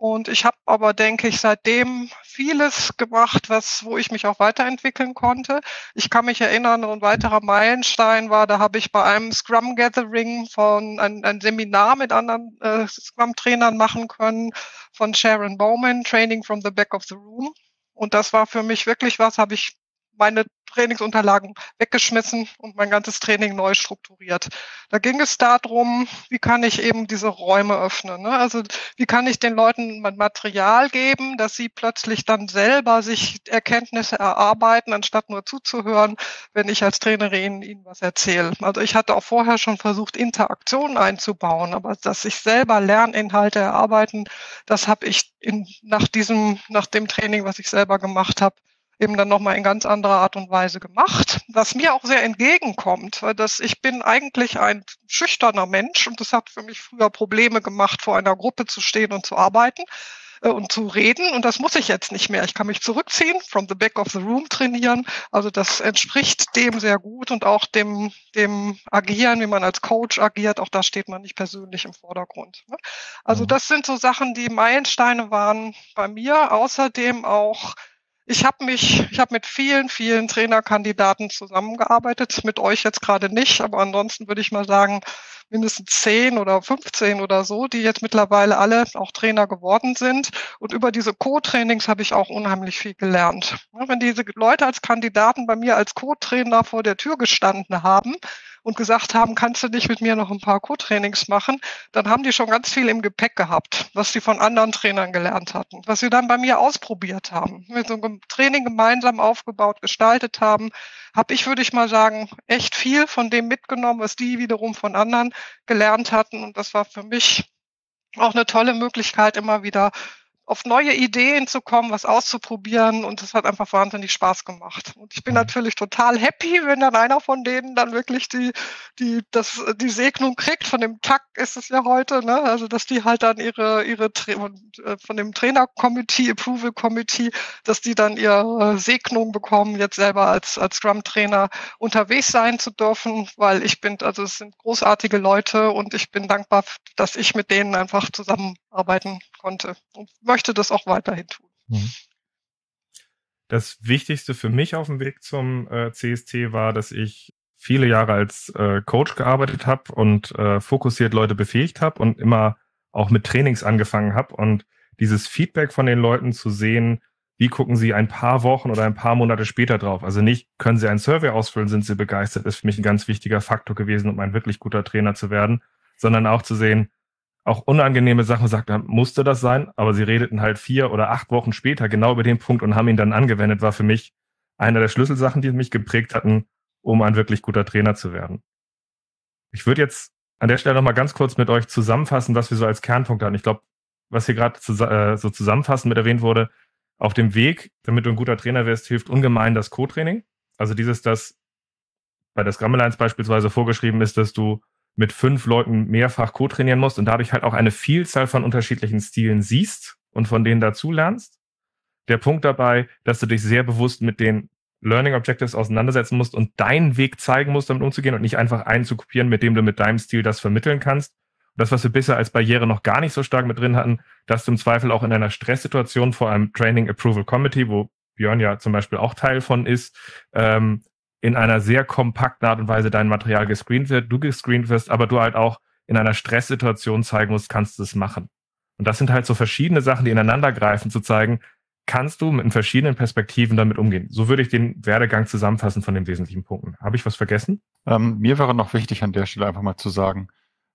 Und ich habe aber, denke ich, seitdem vieles gemacht, was, wo ich mich auch weiterentwickeln konnte. Ich kann mich erinnern, ein weiterer Meilenstein war, da habe ich bei einem Scrum Gathering von ein, ein Seminar mit anderen äh, Scrum-Trainern machen können von Sharon Bowman, Training from the Back of the Room. Und das war für mich wirklich was, habe ich meine Trainingsunterlagen weggeschmissen und mein ganzes Training neu strukturiert. Da ging es darum, wie kann ich eben diese Räume öffnen. Ne? Also wie kann ich den Leuten Material geben, dass sie plötzlich dann selber sich Erkenntnisse erarbeiten, anstatt nur zuzuhören, wenn ich als Trainerin ihnen was erzähle. Also ich hatte auch vorher schon versucht, Interaktionen einzubauen, aber dass ich selber Lerninhalte erarbeiten, das habe ich in, nach diesem, nach dem Training, was ich selber gemacht habe, eben dann nochmal in ganz anderer Art und Weise gemacht, was mir auch sehr entgegenkommt, weil das, ich bin eigentlich ein schüchterner Mensch und das hat für mich früher Probleme gemacht, vor einer Gruppe zu stehen und zu arbeiten äh, und zu reden. Und das muss ich jetzt nicht mehr. Ich kann mich zurückziehen, from the back of the room trainieren. Also das entspricht dem sehr gut und auch dem, dem Agieren, wie man als Coach agiert. Auch da steht man nicht persönlich im Vordergrund. Ne? Also mhm. das sind so Sachen, die Meilensteine waren bei mir. Außerdem auch ich habe mich, ich habe mit vielen, vielen Trainerkandidaten zusammengearbeitet, mit euch jetzt gerade nicht, aber ansonsten würde ich mal sagen, mindestens zehn oder 15 oder so, die jetzt mittlerweile alle auch Trainer geworden sind. Und über diese Co-Trainings habe ich auch unheimlich viel gelernt. Wenn diese Leute als Kandidaten bei mir als Co-Trainer vor der Tür gestanden haben, und gesagt haben, kannst du nicht mit mir noch ein paar Co-Trainings machen, dann haben die schon ganz viel im Gepäck gehabt, was sie von anderen Trainern gelernt hatten, was sie dann bei mir ausprobiert haben, mit so einem Training gemeinsam aufgebaut, gestaltet haben, habe ich, würde ich mal sagen, echt viel von dem mitgenommen, was die wiederum von anderen gelernt hatten. Und das war für mich auch eine tolle Möglichkeit, immer wieder auf neue Ideen zu kommen, was auszuprobieren und das hat einfach wahnsinnig Spaß gemacht. Und ich bin mhm. natürlich total happy, wenn dann einer von denen dann wirklich die, die, das, die Segnung kriegt. Von dem TAC ist es ja heute, ne? Also, dass die halt dann ihre, ihre, äh, von dem Trainer-Committee, Approval Committee, dass die dann ihre Segnung bekommen, jetzt selber als, als Scrum-Trainer unterwegs sein zu dürfen, weil ich bin, also es sind großartige Leute und ich bin dankbar, dass ich mit denen einfach zusammenarbeiten konnte und möchte das auch weiterhin tun. Mhm. Das Wichtigste für mich auf dem Weg zum äh, CST war, dass ich viele Jahre als äh, Coach gearbeitet habe und äh, fokussiert Leute befähigt habe und immer auch mit Trainings angefangen habe und dieses Feedback von den Leuten zu sehen, wie gucken sie ein paar Wochen oder ein paar Monate später drauf. Also nicht, können sie ein Survey ausfüllen, sind sie begeistert, ist für mich ein ganz wichtiger Faktor gewesen, um ein wirklich guter Trainer zu werden, sondern auch zu sehen, auch unangenehme Sachen sagt, musste das sein, aber sie redeten halt vier oder acht Wochen später genau über den Punkt und haben ihn dann angewendet, war für mich einer der Schlüsselsachen, die mich geprägt hatten, um ein wirklich guter Trainer zu werden. Ich würde jetzt an der Stelle nochmal ganz kurz mit euch zusammenfassen, was wir so als Kernpunkt hatten. Ich glaube, was hier gerade zu, äh, so zusammenfassend mit erwähnt wurde, auf dem Weg, damit du ein guter Trainer wirst, hilft ungemein das Co-Training. Also dieses, das bei der Scrum Alliance beispielsweise vorgeschrieben ist, dass du mit fünf Leuten mehrfach co-trainieren musst und dadurch halt auch eine Vielzahl von unterschiedlichen Stilen siehst und von denen dazu lernst. Der Punkt dabei, dass du dich sehr bewusst mit den Learning Objectives auseinandersetzen musst und deinen Weg zeigen musst, damit umzugehen und nicht einfach einen zu kopieren, mit dem du mit deinem Stil das vermitteln kannst. Und das, was wir bisher als Barriere noch gar nicht so stark mit drin hatten, dass du im Zweifel auch in einer Stresssituation vor einem Training Approval Committee, wo Björn ja zum Beispiel auch Teil von ist, ähm, in einer sehr kompakten Art und Weise dein Material gescreent wird, du gescreent wirst, aber du halt auch in einer Stresssituation zeigen musst, kannst du es machen. Und das sind halt so verschiedene Sachen, die ineinander greifen, zu zeigen, kannst du mit verschiedenen Perspektiven damit umgehen. So würde ich den Werdegang zusammenfassen von den wesentlichen Punkten. Habe ich was vergessen? Ähm, mir wäre noch wichtig an der Stelle einfach mal zu sagen,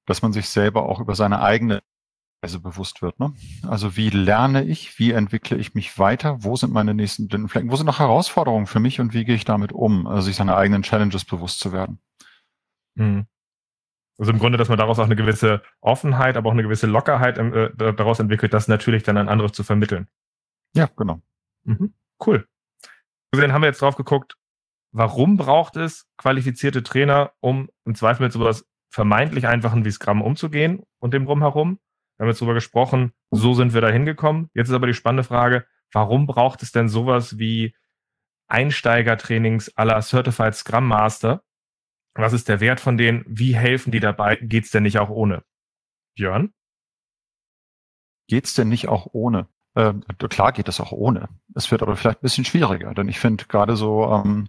dass man sich selber auch über seine eigene Weise bewusst wird. Ne? Also wie lerne ich, wie entwickle ich mich weiter, wo sind meine nächsten blinden Flecken, wo sind noch Herausforderungen für mich und wie gehe ich damit um, also sich seine eigenen Challenges bewusst zu werden. Mhm. Also im Grunde, dass man daraus auch eine gewisse Offenheit, aber auch eine gewisse Lockerheit äh, daraus entwickelt, das natürlich dann an andere zu vermitteln. Ja, genau. Mhm. Cool. Dann haben wir jetzt drauf geguckt, warum braucht es qualifizierte Trainer, um im Zweifel mit sowas vermeintlich einfachen wie Scrum umzugehen und dem drumherum? Wir haben jetzt darüber gesprochen, so sind wir da hingekommen. Jetzt ist aber die spannende Frage, warum braucht es denn sowas wie Einsteigertrainings aller Certified Scrum Master? Was ist der Wert von denen? Wie helfen die dabei? Geht's denn nicht auch ohne? Björn? Geht's denn nicht auch ohne? Äh, klar geht es auch ohne. Es wird aber vielleicht ein bisschen schwieriger, denn ich finde gerade so ähm,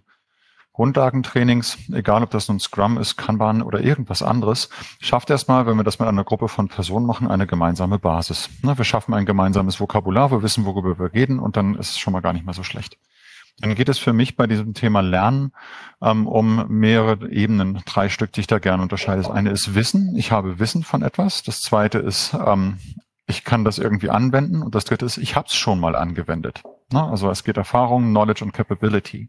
Grundlagentrainings, egal ob das nun Scrum ist, Kanban oder irgendwas anderes, schafft erstmal, wenn wir das mit einer Gruppe von Personen machen, eine gemeinsame Basis. Wir schaffen ein gemeinsames Vokabular, wir wissen, worüber wir reden und dann ist es schon mal gar nicht mehr so schlecht. Dann geht es für mich bei diesem Thema Lernen ähm, um mehrere Ebenen, drei Stück, die ich da gerne unterscheide. Das eine ist Wissen, ich habe Wissen von etwas. Das zweite ist, ähm, ich kann das irgendwie anwenden. Und das dritte ist, ich habe es schon mal angewendet. Also es geht Erfahrung, Knowledge und Capability.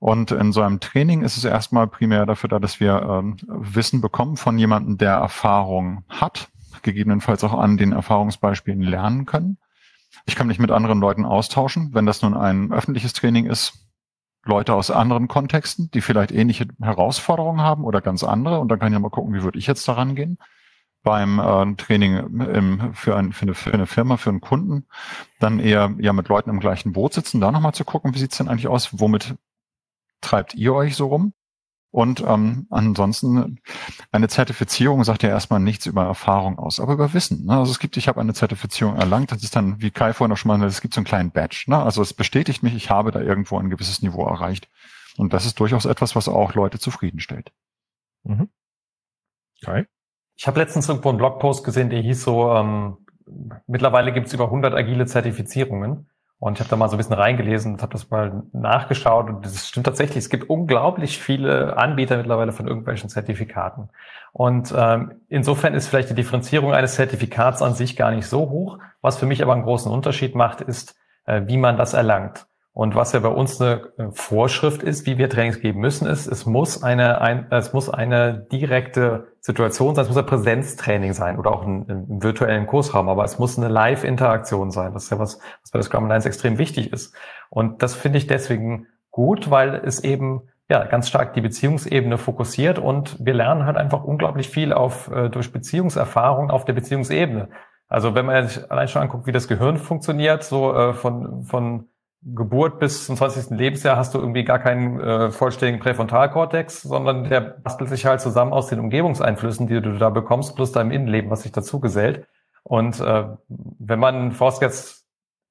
Und in so einem Training ist es erstmal primär dafür da, dass wir ähm, Wissen bekommen von jemandem, der Erfahrung hat, gegebenenfalls auch an den Erfahrungsbeispielen lernen können. Ich kann mich mit anderen Leuten austauschen. Wenn das nun ein öffentliches Training ist, Leute aus anderen Kontexten, die vielleicht ähnliche Herausforderungen haben oder ganz andere. Und dann kann ich mal gucken, wie würde ich jetzt daran gehen. Beim äh, Training im, für, ein, für, eine, für eine Firma, für einen Kunden, dann eher ja mit Leuten im gleichen Boot sitzen, da nochmal zu gucken, wie sieht's denn eigentlich aus, womit treibt ihr euch so rum? Und ähm, ansonsten, eine Zertifizierung sagt ja erstmal nichts über Erfahrung aus, aber über Wissen. Ne? Also es gibt, ich habe eine Zertifizierung erlangt, das ist dann, wie Kai vorhin noch schon mal, es gibt so einen kleinen Badge. Ne? Also es bestätigt mich, ich habe da irgendwo ein gewisses Niveau erreicht. Und das ist durchaus etwas, was auch Leute zufriedenstellt. Mhm. Kai? Ich habe letztens irgendwo einen Blogpost gesehen, der hieß so, ähm, mittlerweile gibt es über 100 agile Zertifizierungen. Und ich habe da mal so ein bisschen reingelesen und habe das mal nachgeschaut und das stimmt tatsächlich. Es gibt unglaublich viele Anbieter mittlerweile von irgendwelchen Zertifikaten. Und ähm, insofern ist vielleicht die Differenzierung eines Zertifikats an sich gar nicht so hoch. Was für mich aber einen großen Unterschied macht, ist, äh, wie man das erlangt. Und was ja bei uns eine äh, Vorschrift ist, wie wir Trainings geben müssen, ist, es muss eine, ein, es muss eine direkte Situation sein, es muss ein Präsenztraining sein oder auch ein, virtuellen Kursraum, aber es muss eine Live-Interaktion sein. Das ist ja was, was bei der Scrum Alliance extrem wichtig ist. Und das finde ich deswegen gut, weil es eben ja ganz stark die Beziehungsebene fokussiert und wir lernen halt einfach unglaublich viel auf äh, durch Beziehungserfahrung auf der Beziehungsebene. Also wenn man sich allein schon anguckt, wie das Gehirn funktioniert, so äh, von von Geburt bis zum 20. Lebensjahr hast du irgendwie gar keinen äh, vollständigen Präfrontalkortex, sondern der bastelt sich halt zusammen aus den Umgebungseinflüssen, die du da bekommst, plus deinem Innenleben, was sich dazu gesellt. Und äh, wenn man forscht jetzt,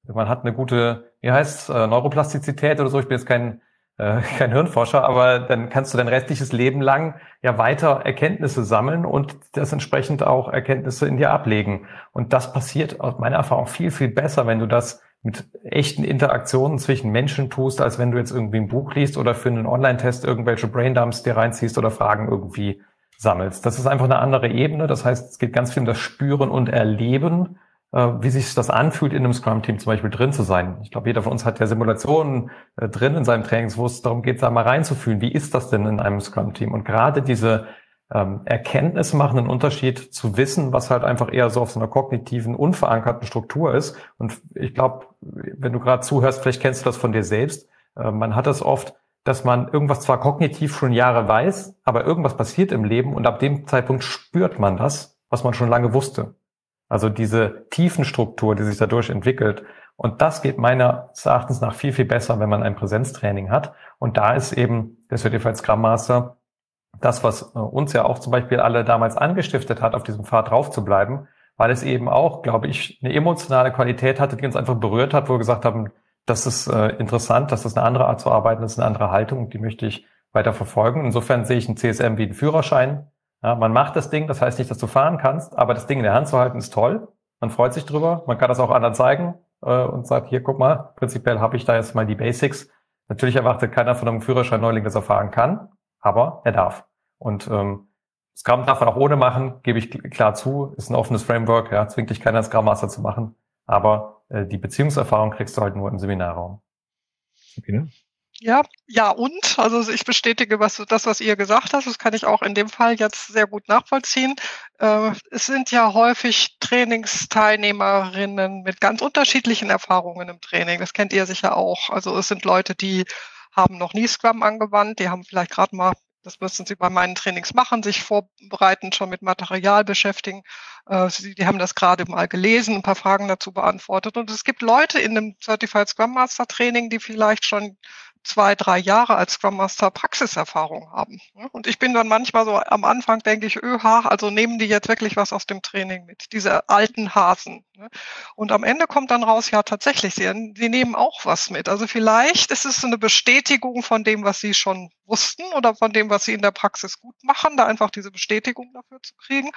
man hat eine gute, wie heißt äh, Neuroplastizität oder so, ich bin jetzt kein, äh, kein Hirnforscher, aber dann kannst du dein restliches Leben lang ja weiter Erkenntnisse sammeln und das entsprechend auch Erkenntnisse in dir ablegen. Und das passiert aus meiner Erfahrung viel, viel besser, wenn du das mit echten Interaktionen zwischen Menschen tust, als wenn du jetzt irgendwie ein Buch liest oder für einen Online-Test irgendwelche Braindumps dir reinziehst oder Fragen irgendwie sammelst. Das ist einfach eine andere Ebene. Das heißt, es geht ganz viel um das Spüren und Erleben, äh, wie sich das anfühlt, in einem Scrum-Team zum Beispiel drin zu sein. Ich glaube, jeder von uns hat ja Simulationen äh, drin in seinem Trainings, wo es darum geht, da mal reinzufühlen. Wie ist das denn in einem Scrum-Team? Und gerade diese ähm, Erkenntnisse machen einen Unterschied zu Wissen, was halt einfach eher so auf so einer kognitiven, unverankerten Struktur ist. Und ich glaube, wenn du gerade zuhörst, vielleicht kennst du das von dir selbst. Äh, man hat das oft, dass man irgendwas zwar kognitiv schon Jahre weiß, aber irgendwas passiert im Leben und ab dem Zeitpunkt spürt man das, was man schon lange wusste. Also diese Tiefenstruktur, die sich dadurch entwickelt. Und das geht meines Erachtens nach viel, viel besser, wenn man ein Präsenztraining hat. Und da ist eben der Certified Scrum Master das, was äh, uns ja auch zum Beispiel alle damals angestiftet hat, auf diesem Pfad drauf zu bleiben, weil es eben auch, glaube ich, eine emotionale Qualität hatte, die uns einfach berührt hat, wo wir gesagt haben, das ist äh, interessant, das ist eine andere Art zu arbeiten, das ist eine andere Haltung, die möchte ich weiter verfolgen. Insofern sehe ich einen CSM wie einen Führerschein. Ja, man macht das Ding, das heißt nicht, dass du fahren kannst, aber das Ding in der Hand zu halten ist toll. Man freut sich drüber, man kann das auch anderen zeigen äh, und sagt, hier, guck mal, prinzipiell habe ich da jetzt mal die Basics. Natürlich erwartet keiner von einem Führerschein-Neuling, dass er fahren kann, aber er darf. Und ähm, Scrum darf man auch ohne machen, gebe ich klar zu. Ist ein offenes Framework, ja, zwingt dich keiner Scrum Master zu machen. Aber äh, die Beziehungserfahrung kriegst du halt nur im Seminarraum. Okay. Ja, ja und, also ich bestätige was, das, was ihr gesagt habt, das kann ich auch in dem Fall jetzt sehr gut nachvollziehen. Äh, es sind ja häufig Trainingsteilnehmerinnen mit ganz unterschiedlichen Erfahrungen im Training. Das kennt ihr sicher auch. Also es sind Leute, die haben noch nie Scrum angewandt, die haben vielleicht gerade mal das müssen Sie bei meinen Trainings machen, sich vorbereiten, schon mit Material beschäftigen. Äh, Sie die haben das gerade mal gelesen, ein paar Fragen dazu beantwortet. Und es gibt Leute in dem Certified Scrum Master Training, die vielleicht schon zwei, drei Jahre als Scrum Master Praxiserfahrung haben. Und ich bin dann manchmal so am Anfang denke ich, öha, also nehmen die jetzt wirklich was aus dem Training mit, diese alten Hasen. Und am Ende kommt dann raus, ja tatsächlich, sie, sie nehmen auch was mit. Also vielleicht ist es eine Bestätigung von dem, was sie schon wussten oder von dem, was sie in der Praxis gut machen, da einfach diese Bestätigung dafür zu kriegen.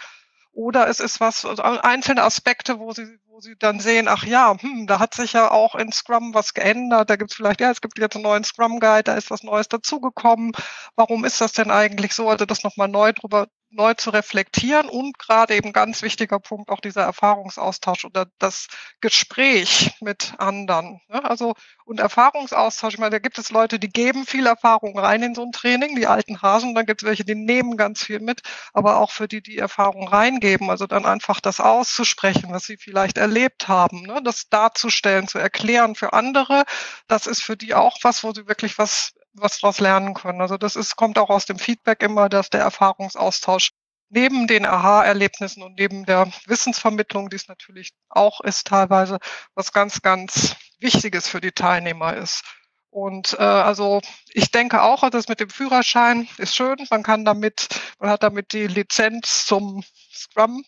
Oder es ist was, also einzelne Aspekte, wo sie, wo sie dann sehen, ach ja, hm, da hat sich ja auch in Scrum was geändert. Da gibt es vielleicht, ja, es gibt jetzt einen neuen Scrum Guide, da ist was Neues dazugekommen. Warum ist das denn eigentlich so? Also das nochmal neu drüber neu zu reflektieren und gerade eben ganz wichtiger Punkt auch dieser Erfahrungsaustausch oder das Gespräch mit anderen. Ne? Also und Erfahrungsaustausch, ich meine, da gibt es Leute, die geben viel Erfahrung rein in so ein Training, die alten Hasen, dann gibt es welche, die nehmen ganz viel mit, aber auch für die, die Erfahrung reingeben, also dann einfach das auszusprechen, was sie vielleicht erlebt haben, ne? das darzustellen, zu erklären für andere, das ist für die auch was, wo sie wirklich was was daraus lernen können. Also das ist, kommt auch aus dem Feedback immer, dass der Erfahrungsaustausch neben den Aha-Erlebnissen und neben der Wissensvermittlung, die es natürlich auch ist teilweise, was ganz, ganz Wichtiges für die Teilnehmer ist. Und äh, also ich denke auch, das mit dem Führerschein ist schön. Man kann damit, man hat damit die Lizenz zum Scrum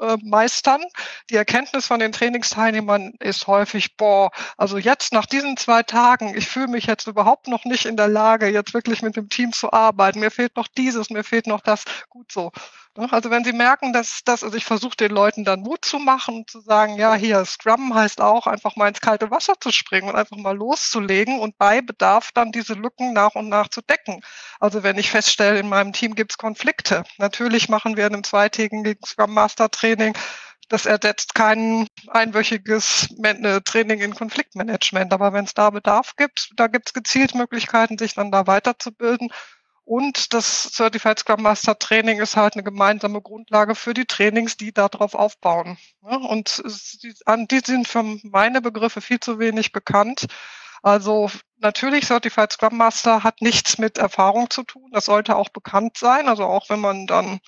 äh, meistern. Die Erkenntnis von den Trainingsteilnehmern ist häufig, boah, also jetzt nach diesen zwei Tagen, ich fühle mich jetzt überhaupt noch nicht in der Lage, jetzt wirklich mit dem Team zu arbeiten. Mir fehlt noch dieses, mir fehlt noch das. Gut so. Ne? Also wenn Sie merken, dass das, also ich versuche den Leuten dann Mut zu machen und zu sagen, ja, hier Scrum heißt auch, einfach mal ins kalte Wasser zu springen und einfach mal loszulegen und bei Bedarf dann diese Lücken nach und nach zu decken. Also wenn ich feststelle, in meinem Team gibt es Konflikte. Natürlich machen wir in einem zweitägigen Scrum Master Training das ersetzt kein einwöchiges Training in Konfliktmanagement. Aber wenn es da Bedarf gibt, da gibt es gezielt Möglichkeiten, sich dann da weiterzubilden. Und das Certified Scrum Master Training ist halt eine gemeinsame Grundlage für die Trainings, die darauf aufbauen. Und die sind für meine Begriffe viel zu wenig bekannt. Also natürlich, Certified Scrum Master hat nichts mit Erfahrung zu tun. Das sollte auch bekannt sein. Also auch wenn man dann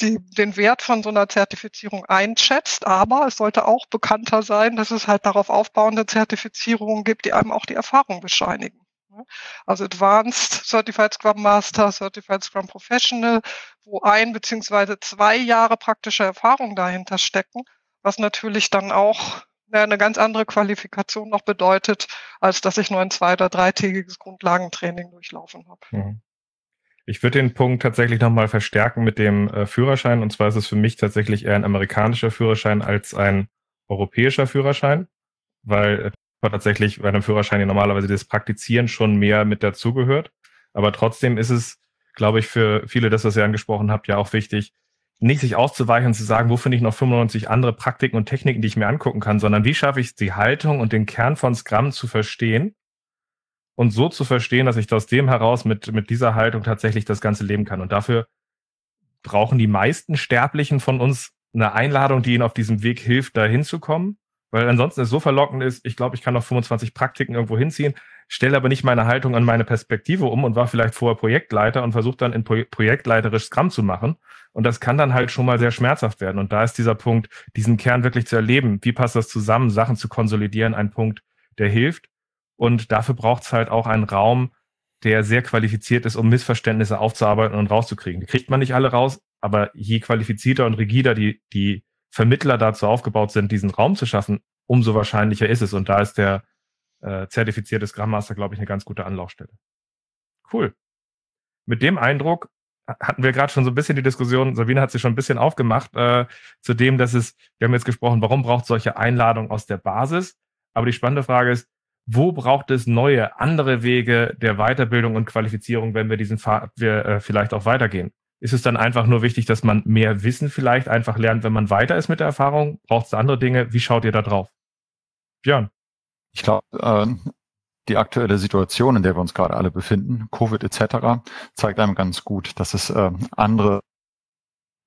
die, den Wert von so einer Zertifizierung einschätzt. Aber es sollte auch bekannter sein, dass es halt darauf aufbauende Zertifizierungen gibt, die einem auch die Erfahrung bescheinigen. Also Advanced Certified Scrum Master, Certified Scrum Professional, wo ein beziehungsweise zwei Jahre praktische Erfahrung dahinter stecken, was natürlich dann auch eine ganz andere Qualifikation noch bedeutet, als dass ich nur ein zwei- oder dreitägiges Grundlagentraining durchlaufen habe. Mhm. Ich würde den Punkt tatsächlich nochmal verstärken mit dem äh, Führerschein. Und zwar ist es für mich tatsächlich eher ein amerikanischer Führerschein als ein europäischer Führerschein, weil äh, tatsächlich bei einem Führerschein ja normalerweise das Praktizieren schon mehr mit dazugehört. Aber trotzdem ist es, glaube ich, für viele, das, was ihr angesprochen habt, ja auch wichtig, nicht sich auszuweichen und zu sagen, wo finde ich noch 95 andere Praktiken und Techniken, die ich mir angucken kann, sondern wie schaffe ich die Haltung und den Kern von Scrum zu verstehen und so zu verstehen, dass ich aus dem heraus mit, mit dieser Haltung tatsächlich das Ganze leben kann. Und dafür brauchen die meisten Sterblichen von uns eine Einladung, die ihnen auf diesem Weg hilft, da hinzukommen. Weil ansonsten es so verlockend ist, ich glaube, ich kann noch 25 Praktiken irgendwo hinziehen, stelle aber nicht meine Haltung an meine Perspektive um und war vielleicht vorher Projektleiter und versuche dann in Pro projektleiterisch Scrum zu machen. Und das kann dann halt schon mal sehr schmerzhaft werden. Und da ist dieser Punkt, diesen Kern wirklich zu erleben. Wie passt das zusammen, Sachen zu konsolidieren, ein Punkt, der hilft. Und dafür braucht es halt auch einen Raum, der sehr qualifiziert ist, um Missverständnisse aufzuarbeiten und rauszukriegen. Die kriegt man nicht alle raus, aber je qualifizierter und rigider die, die Vermittler dazu aufgebaut sind, diesen Raum zu schaffen, umso wahrscheinlicher ist es. Und da ist der äh, zertifizierte Scrum Master, glaube ich, eine ganz gute Anlaufstelle. Cool. Mit dem Eindruck hatten wir gerade schon so ein bisschen die Diskussion, Sabine hat sich schon ein bisschen aufgemacht, äh, zu dem, dass es, wir haben jetzt gesprochen, warum braucht solche Einladungen aus der Basis? Aber die spannende Frage ist, wo braucht es neue, andere Wege der Weiterbildung und Qualifizierung, wenn wir diesen Pfad wir, äh, vielleicht auch weitergehen? Ist es dann einfach nur wichtig, dass man mehr Wissen vielleicht einfach lernt, wenn man weiter ist mit der Erfahrung? Braucht es andere Dinge? Wie schaut ihr da drauf? Björn. Ich glaube, äh, die aktuelle Situation, in der wir uns gerade alle befinden, Covid etc., zeigt einem ganz gut, dass es äh, andere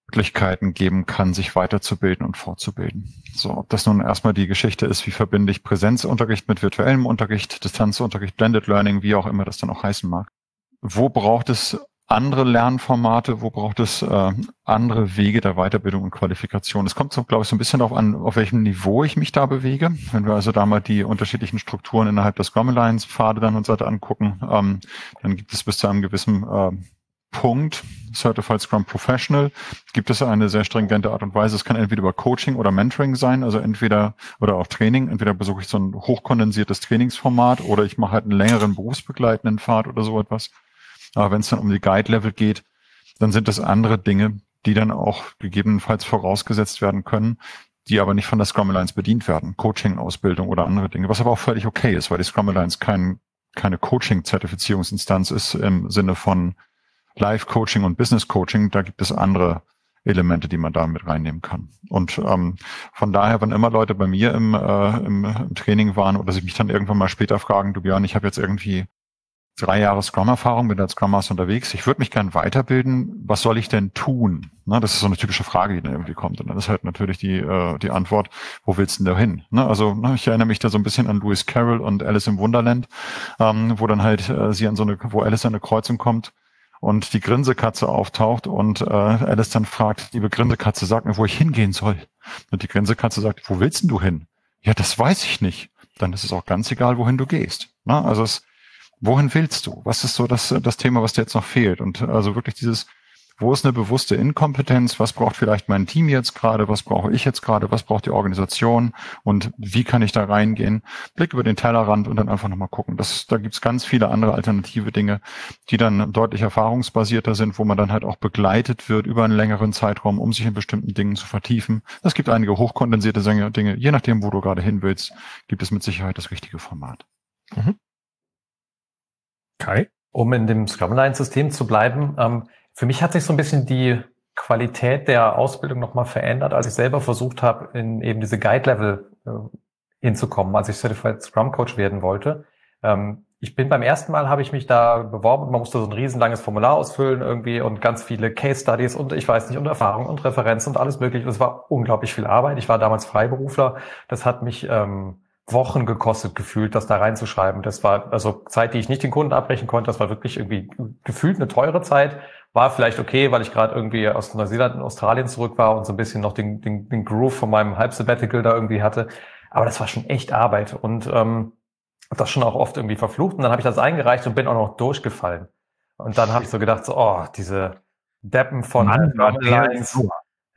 Möglichkeiten geben kann, sich weiterzubilden und fortzubilden. So, ob das nun erstmal die Geschichte ist, wie verbinde ich Präsenzunterricht mit virtuellem Unterricht, Distanzunterricht, Blended Learning, wie auch immer das dann auch heißen mag. Wo braucht es andere Lernformate, wo braucht es äh, andere Wege der Weiterbildung und Qualifikation. Es kommt so, glaube ich, so ein bisschen darauf an, auf welchem Niveau ich mich da bewege. Wenn wir also da mal die unterschiedlichen Strukturen innerhalb der Scrum Alliance Pfade dann uns weiter angucken, ähm, dann gibt es bis zu einem gewissen äh, Punkt, Certified Scrum Professional, gibt es eine sehr stringente Art und Weise. Es kann entweder über Coaching oder Mentoring sein, also entweder oder auch Training. Entweder besuche ich so ein hochkondensiertes Trainingsformat oder ich mache halt einen längeren berufsbegleitenden Pfad oder so etwas. Aber wenn es dann um die Guide-Level geht, dann sind das andere Dinge, die dann auch gegebenenfalls vorausgesetzt werden können, die aber nicht von der Scrum Alliance bedient werden. Coaching-Ausbildung oder andere Dinge, was aber auch völlig okay ist, weil die Scrum Alliance kein, keine Coaching-Zertifizierungsinstanz ist im Sinne von Live-Coaching und Business-Coaching. Da gibt es andere Elemente, die man da mit reinnehmen kann. Und ähm, von daher, wenn immer Leute bei mir im, äh, im, im Training waren oder sich mich dann irgendwann mal später fragen, du Björn, ich habe jetzt irgendwie drei Jahre Scrum-Erfahrung, bin als Scrum Master unterwegs. Ich würde mich gern weiterbilden. Was soll ich denn tun? Na, das ist so eine typische Frage, die dann irgendwie kommt. Und dann ist halt natürlich die, äh, die Antwort, wo willst du denn da hin? Ne? Also na, ich erinnere mich da so ein bisschen an Lewis Carroll und Alice im Wunderland, ähm, wo dann halt äh, sie an so eine, wo Alice an eine Kreuzung kommt und die Grinsekatze auftaucht und äh, Alice dann fragt, liebe Grinsekatze, sag mir, wo ich hingehen soll. Und die Grinsekatze sagt, wo willst denn du hin? Ja, das weiß ich nicht. Dann ist es auch ganz egal, wohin du gehst. Na, also es wohin willst du? Was ist so das, das Thema, was dir jetzt noch fehlt? Und also wirklich dieses, wo ist eine bewusste Inkompetenz? Was braucht vielleicht mein Team jetzt gerade? Was brauche ich jetzt gerade? Was braucht die Organisation? Und wie kann ich da reingehen? Blick über den Tellerrand und dann einfach nochmal gucken. Das, da gibt's ganz viele andere alternative Dinge, die dann deutlich erfahrungsbasierter sind, wo man dann halt auch begleitet wird über einen längeren Zeitraum, um sich in bestimmten Dingen zu vertiefen. Es gibt einige hochkondensierte Dinge. Je nachdem, wo du gerade hin willst, gibt es mit Sicherheit das richtige Format. Mhm. Kai? Um in dem Scrum-Line-System zu bleiben, ähm, für mich hat sich so ein bisschen die Qualität der Ausbildung nochmal verändert, als ich selber versucht habe, in eben diese Guide-Level äh, hinzukommen, als ich Certified Scrum Coach werden wollte. Ähm, ich bin beim ersten Mal, habe ich mich da beworben man musste so ein riesenlanges Formular ausfüllen irgendwie und ganz viele Case Studies und ich weiß nicht und Erfahrungen und Referenzen und alles mögliche. Und es war unglaublich viel Arbeit. Ich war damals Freiberufler. Das hat mich ähm, Wochen gekostet gefühlt, das da reinzuschreiben. Das war also Zeit, die ich nicht den Kunden abbrechen konnte. Das war wirklich irgendwie gefühlt eine teure Zeit. War vielleicht okay, weil ich gerade irgendwie aus Neuseeland und Australien zurück war und so ein bisschen noch den, den, den Groove von meinem Halbsabbatical da irgendwie hatte. Aber das war schon echt Arbeit und ähm, das schon auch oft irgendwie verflucht. Und dann habe ich das eingereicht und bin auch noch durchgefallen. Und dann habe ich so gedacht, so, oh, diese Deppen von Mann, Lines.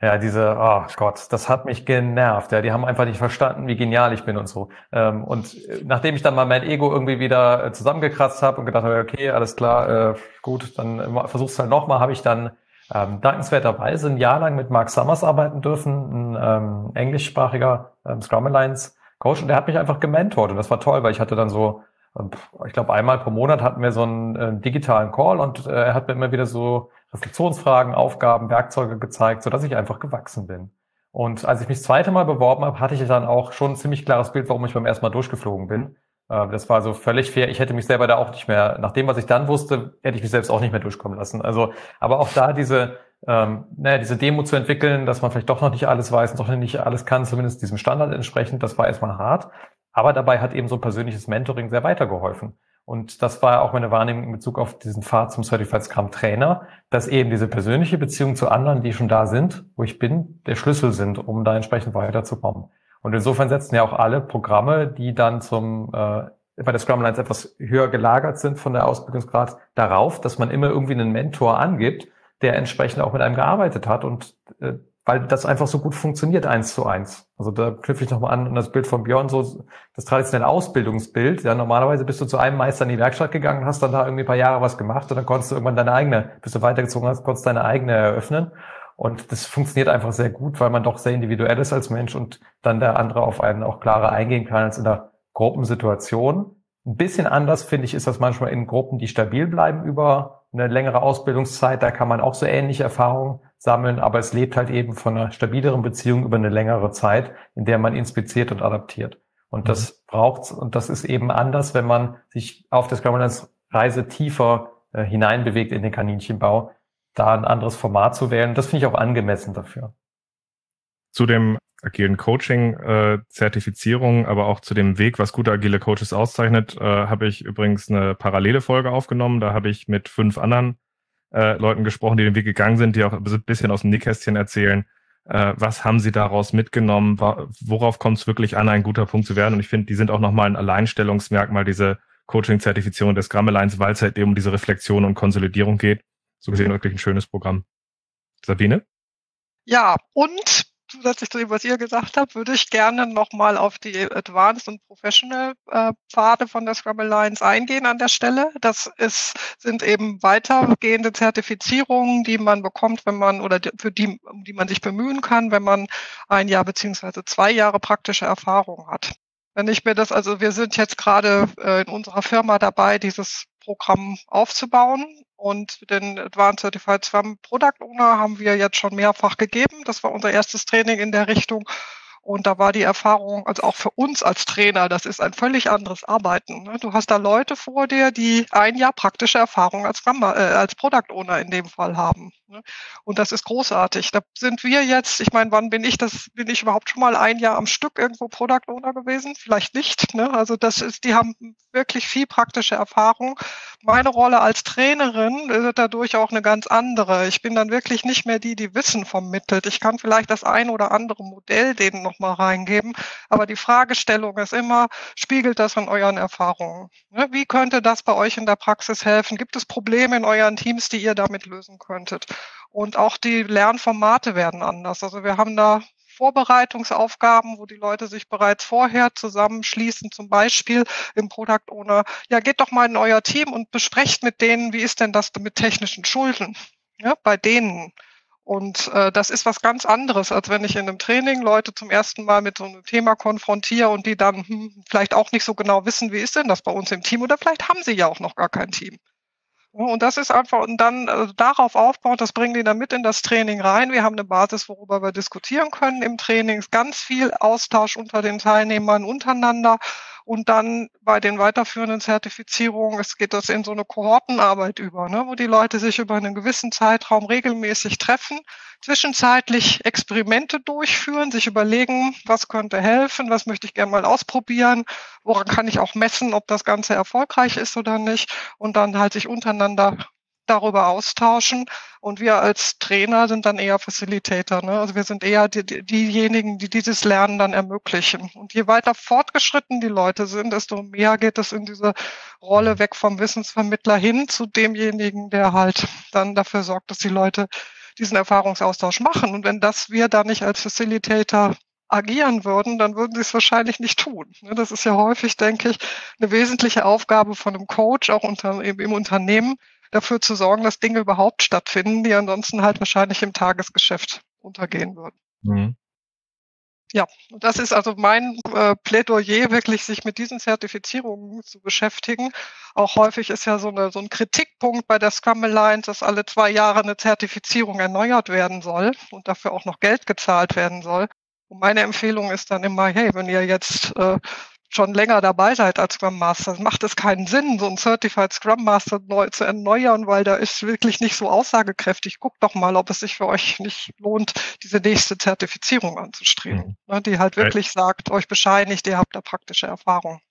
Ja, diese, oh Gott, das hat mich genervt. Ja, die haben einfach nicht verstanden, wie genial ich bin und so. Ähm, und äh, nachdem ich dann mal mein Ego irgendwie wieder äh, zusammengekratzt habe und gedacht habe, okay, alles klar, äh, gut, dann versuch's halt nochmal, habe ich dann ähm, dankenswerterweise ein Jahr lang mit Mark Summers arbeiten dürfen, ein ähm, englischsprachiger ähm, Scrum Alliance Coach und der hat mich einfach gementort und das war toll, weil ich hatte dann so, ähm, ich glaube einmal pro Monat hatten wir so einen äh, digitalen Call und äh, er hat mir immer wieder so Reflexionsfragen, Aufgaben, Werkzeuge gezeigt, so dass ich einfach gewachsen bin. Und als ich mich das zweite Mal beworben habe, hatte ich dann auch schon ein ziemlich klares Bild, warum ich beim ersten Mal durchgeflogen bin. Äh, das war so völlig fair. Ich hätte mich selber da auch nicht mehr, nach dem, was ich dann wusste, hätte ich mich selbst auch nicht mehr durchkommen lassen. Also, aber auch da diese, ähm, naja, diese Demo zu entwickeln, dass man vielleicht doch noch nicht alles weiß und doch nicht alles kann, zumindest diesem Standard entsprechend, das war erstmal hart. Aber dabei hat eben so persönliches Mentoring sehr weitergeholfen. Und das war auch meine Wahrnehmung in Bezug auf diesen Pfad zum Certified Scrum Trainer, dass eben diese persönliche Beziehung zu anderen, die schon da sind, wo ich bin, der Schlüssel sind, um da entsprechend weiterzukommen. Und insofern setzen ja auch alle Programme, die dann zum äh, bei der Scrum Alliance etwas höher gelagert sind von der Ausbildungsgrad, darauf, dass man immer irgendwie einen Mentor angibt, der entsprechend auch mit einem gearbeitet hat und äh, weil das einfach so gut funktioniert eins zu eins. Also da knüpfe ich nochmal an an das Bild von Björn, so das traditionelle Ausbildungsbild. Ja, normalerweise bist du zu einem Meister in die Werkstatt gegangen, hast dann da irgendwie ein paar Jahre was gemacht und dann konntest du irgendwann deine eigene, bis du weitergezogen hast, konntest deine eigene eröffnen. Und das funktioniert einfach sehr gut, weil man doch sehr individuell ist als Mensch und dann der andere auf einen auch klarer eingehen kann als in der Gruppensituation. Ein bisschen anders, finde ich, ist das manchmal in Gruppen, die stabil bleiben über eine längere Ausbildungszeit. Da kann man auch so ähnliche Erfahrungen sammeln, aber es lebt halt eben von einer stabileren Beziehung über eine längere Zeit, in der man inspiziert und adaptiert. Und das mhm. braucht's und das ist eben anders, wenn man sich auf der Scrum Reise tiefer äh, hineinbewegt in den Kaninchenbau, da ein anderes Format zu wählen. Das finde ich auch angemessen dafür. Zu dem agilen Coaching-Zertifizierung, äh, aber auch zu dem Weg, was gute agile Coaches auszeichnet, äh, habe ich übrigens eine parallele Folge aufgenommen. Da habe ich mit fünf anderen äh, Leuten gesprochen, die den Weg gegangen sind, die auch ein bisschen aus dem Nickkästchen erzählen. Äh, was haben sie daraus mitgenommen? Worauf kommt es wirklich an, ein guter Punkt zu werden? Und ich finde, die sind auch nochmal ein Alleinstellungsmerkmal, diese Coaching-Zertifizierung des Scrum Alliance, weil es halt eben um diese Reflexion und Konsolidierung geht. So gesehen wirklich ein schönes Programm. Sabine? Ja, und zusätzlich zu dem, was ihr gesagt habt, würde ich gerne nochmal auf die Advanced und Professional äh, Pfade von der Scrum Alliance eingehen an der Stelle. Das ist, sind eben weitergehende Zertifizierungen, die man bekommt, wenn man oder für die, um die man sich bemühen kann, wenn man ein Jahr beziehungsweise zwei Jahre praktische Erfahrung hat. Wenn ich mir das, also wir sind jetzt gerade äh, in unserer Firma dabei, dieses Programm aufzubauen. Und den Advanced Certified Swam Product Owner haben wir jetzt schon mehrfach gegeben. Das war unser erstes Training in der Richtung. Und da war die Erfahrung, also auch für uns als Trainer, das ist ein völlig anderes Arbeiten. Ne? Du hast da Leute vor dir, die ein Jahr praktische Erfahrung als, Gamma, äh, als Product Owner in dem Fall haben. Ne? Und das ist großartig. Da sind wir jetzt, ich meine, wann bin ich das, bin ich überhaupt schon mal ein Jahr am Stück irgendwo Product Owner gewesen? Vielleicht nicht. Ne? Also das ist, die haben wirklich viel praktische Erfahrung. Meine Rolle als Trainerin wird dadurch auch eine ganz andere. Ich bin dann wirklich nicht mehr die, die Wissen vermittelt. Ich kann vielleicht das ein oder andere Modell denen nochmal reingeben. Aber die Fragestellung ist immer, spiegelt das in euren Erfahrungen? Ne? Wie könnte das bei euch in der Praxis helfen? Gibt es Probleme in euren Teams, die ihr damit lösen könntet? Und auch die Lernformate werden anders. Also wir haben da Vorbereitungsaufgaben, wo die Leute sich bereits vorher zusammenschließen, zum Beispiel im Product Owner. Ja, geht doch mal in euer Team und besprecht mit denen, wie ist denn das mit technischen Schulden? Ja, bei denen. Und äh, das ist was ganz anderes, als wenn ich in einem Training Leute zum ersten Mal mit so einem Thema konfrontiere und die dann hm, vielleicht auch nicht so genau wissen, wie ist denn das bei uns im Team oder vielleicht haben sie ja auch noch gar kein Team. Und das ist einfach, und dann also darauf aufbauen, das bringen die dann mit in das Training rein. Wir haben eine Basis, worüber wir diskutieren können im Training. Ganz viel Austausch unter den Teilnehmern untereinander. Und dann bei den weiterführenden Zertifizierungen, es geht das in so eine Kohortenarbeit über, ne, wo die Leute sich über einen gewissen Zeitraum regelmäßig treffen, zwischenzeitlich Experimente durchführen, sich überlegen, was könnte helfen, was möchte ich gerne mal ausprobieren, woran kann ich auch messen, ob das Ganze erfolgreich ist oder nicht und dann halt sich untereinander darüber austauschen. Und wir als Trainer sind dann eher Facilitator. Ne? Also wir sind eher die, die, diejenigen, die dieses Lernen dann ermöglichen. Und je weiter fortgeschritten die Leute sind, desto mehr geht es in diese Rolle weg vom Wissensvermittler hin zu demjenigen, der halt dann dafür sorgt, dass die Leute diesen Erfahrungsaustausch machen. Und wenn das wir da nicht als Facilitator agieren würden, dann würden sie es wahrscheinlich nicht tun. Ne? Das ist ja häufig, denke ich, eine wesentliche Aufgabe von einem Coach, auch unter, im Unternehmen, dafür zu sorgen, dass Dinge überhaupt stattfinden, die ansonsten halt wahrscheinlich im Tagesgeschäft untergehen würden. Mhm. Ja, und das ist also mein äh, Plädoyer, wirklich sich mit diesen Zertifizierungen zu beschäftigen. Auch häufig ist ja so, eine, so ein Kritikpunkt bei der Scrum Alliance, dass alle zwei Jahre eine Zertifizierung erneuert werden soll und dafür auch noch Geld gezahlt werden soll. Und meine Empfehlung ist dann immer, hey, wenn ihr jetzt äh, schon länger dabei seid als Scrum Master, macht es keinen Sinn, so ein Certified Scrum Master neu zu erneuern, weil da ist wirklich nicht so aussagekräftig. Guckt doch mal, ob es sich für euch nicht lohnt, diese nächste Zertifizierung anzustreben, mhm. ne, die halt wirklich ja. sagt, euch bescheinigt, ihr habt da praktische Erfahrung.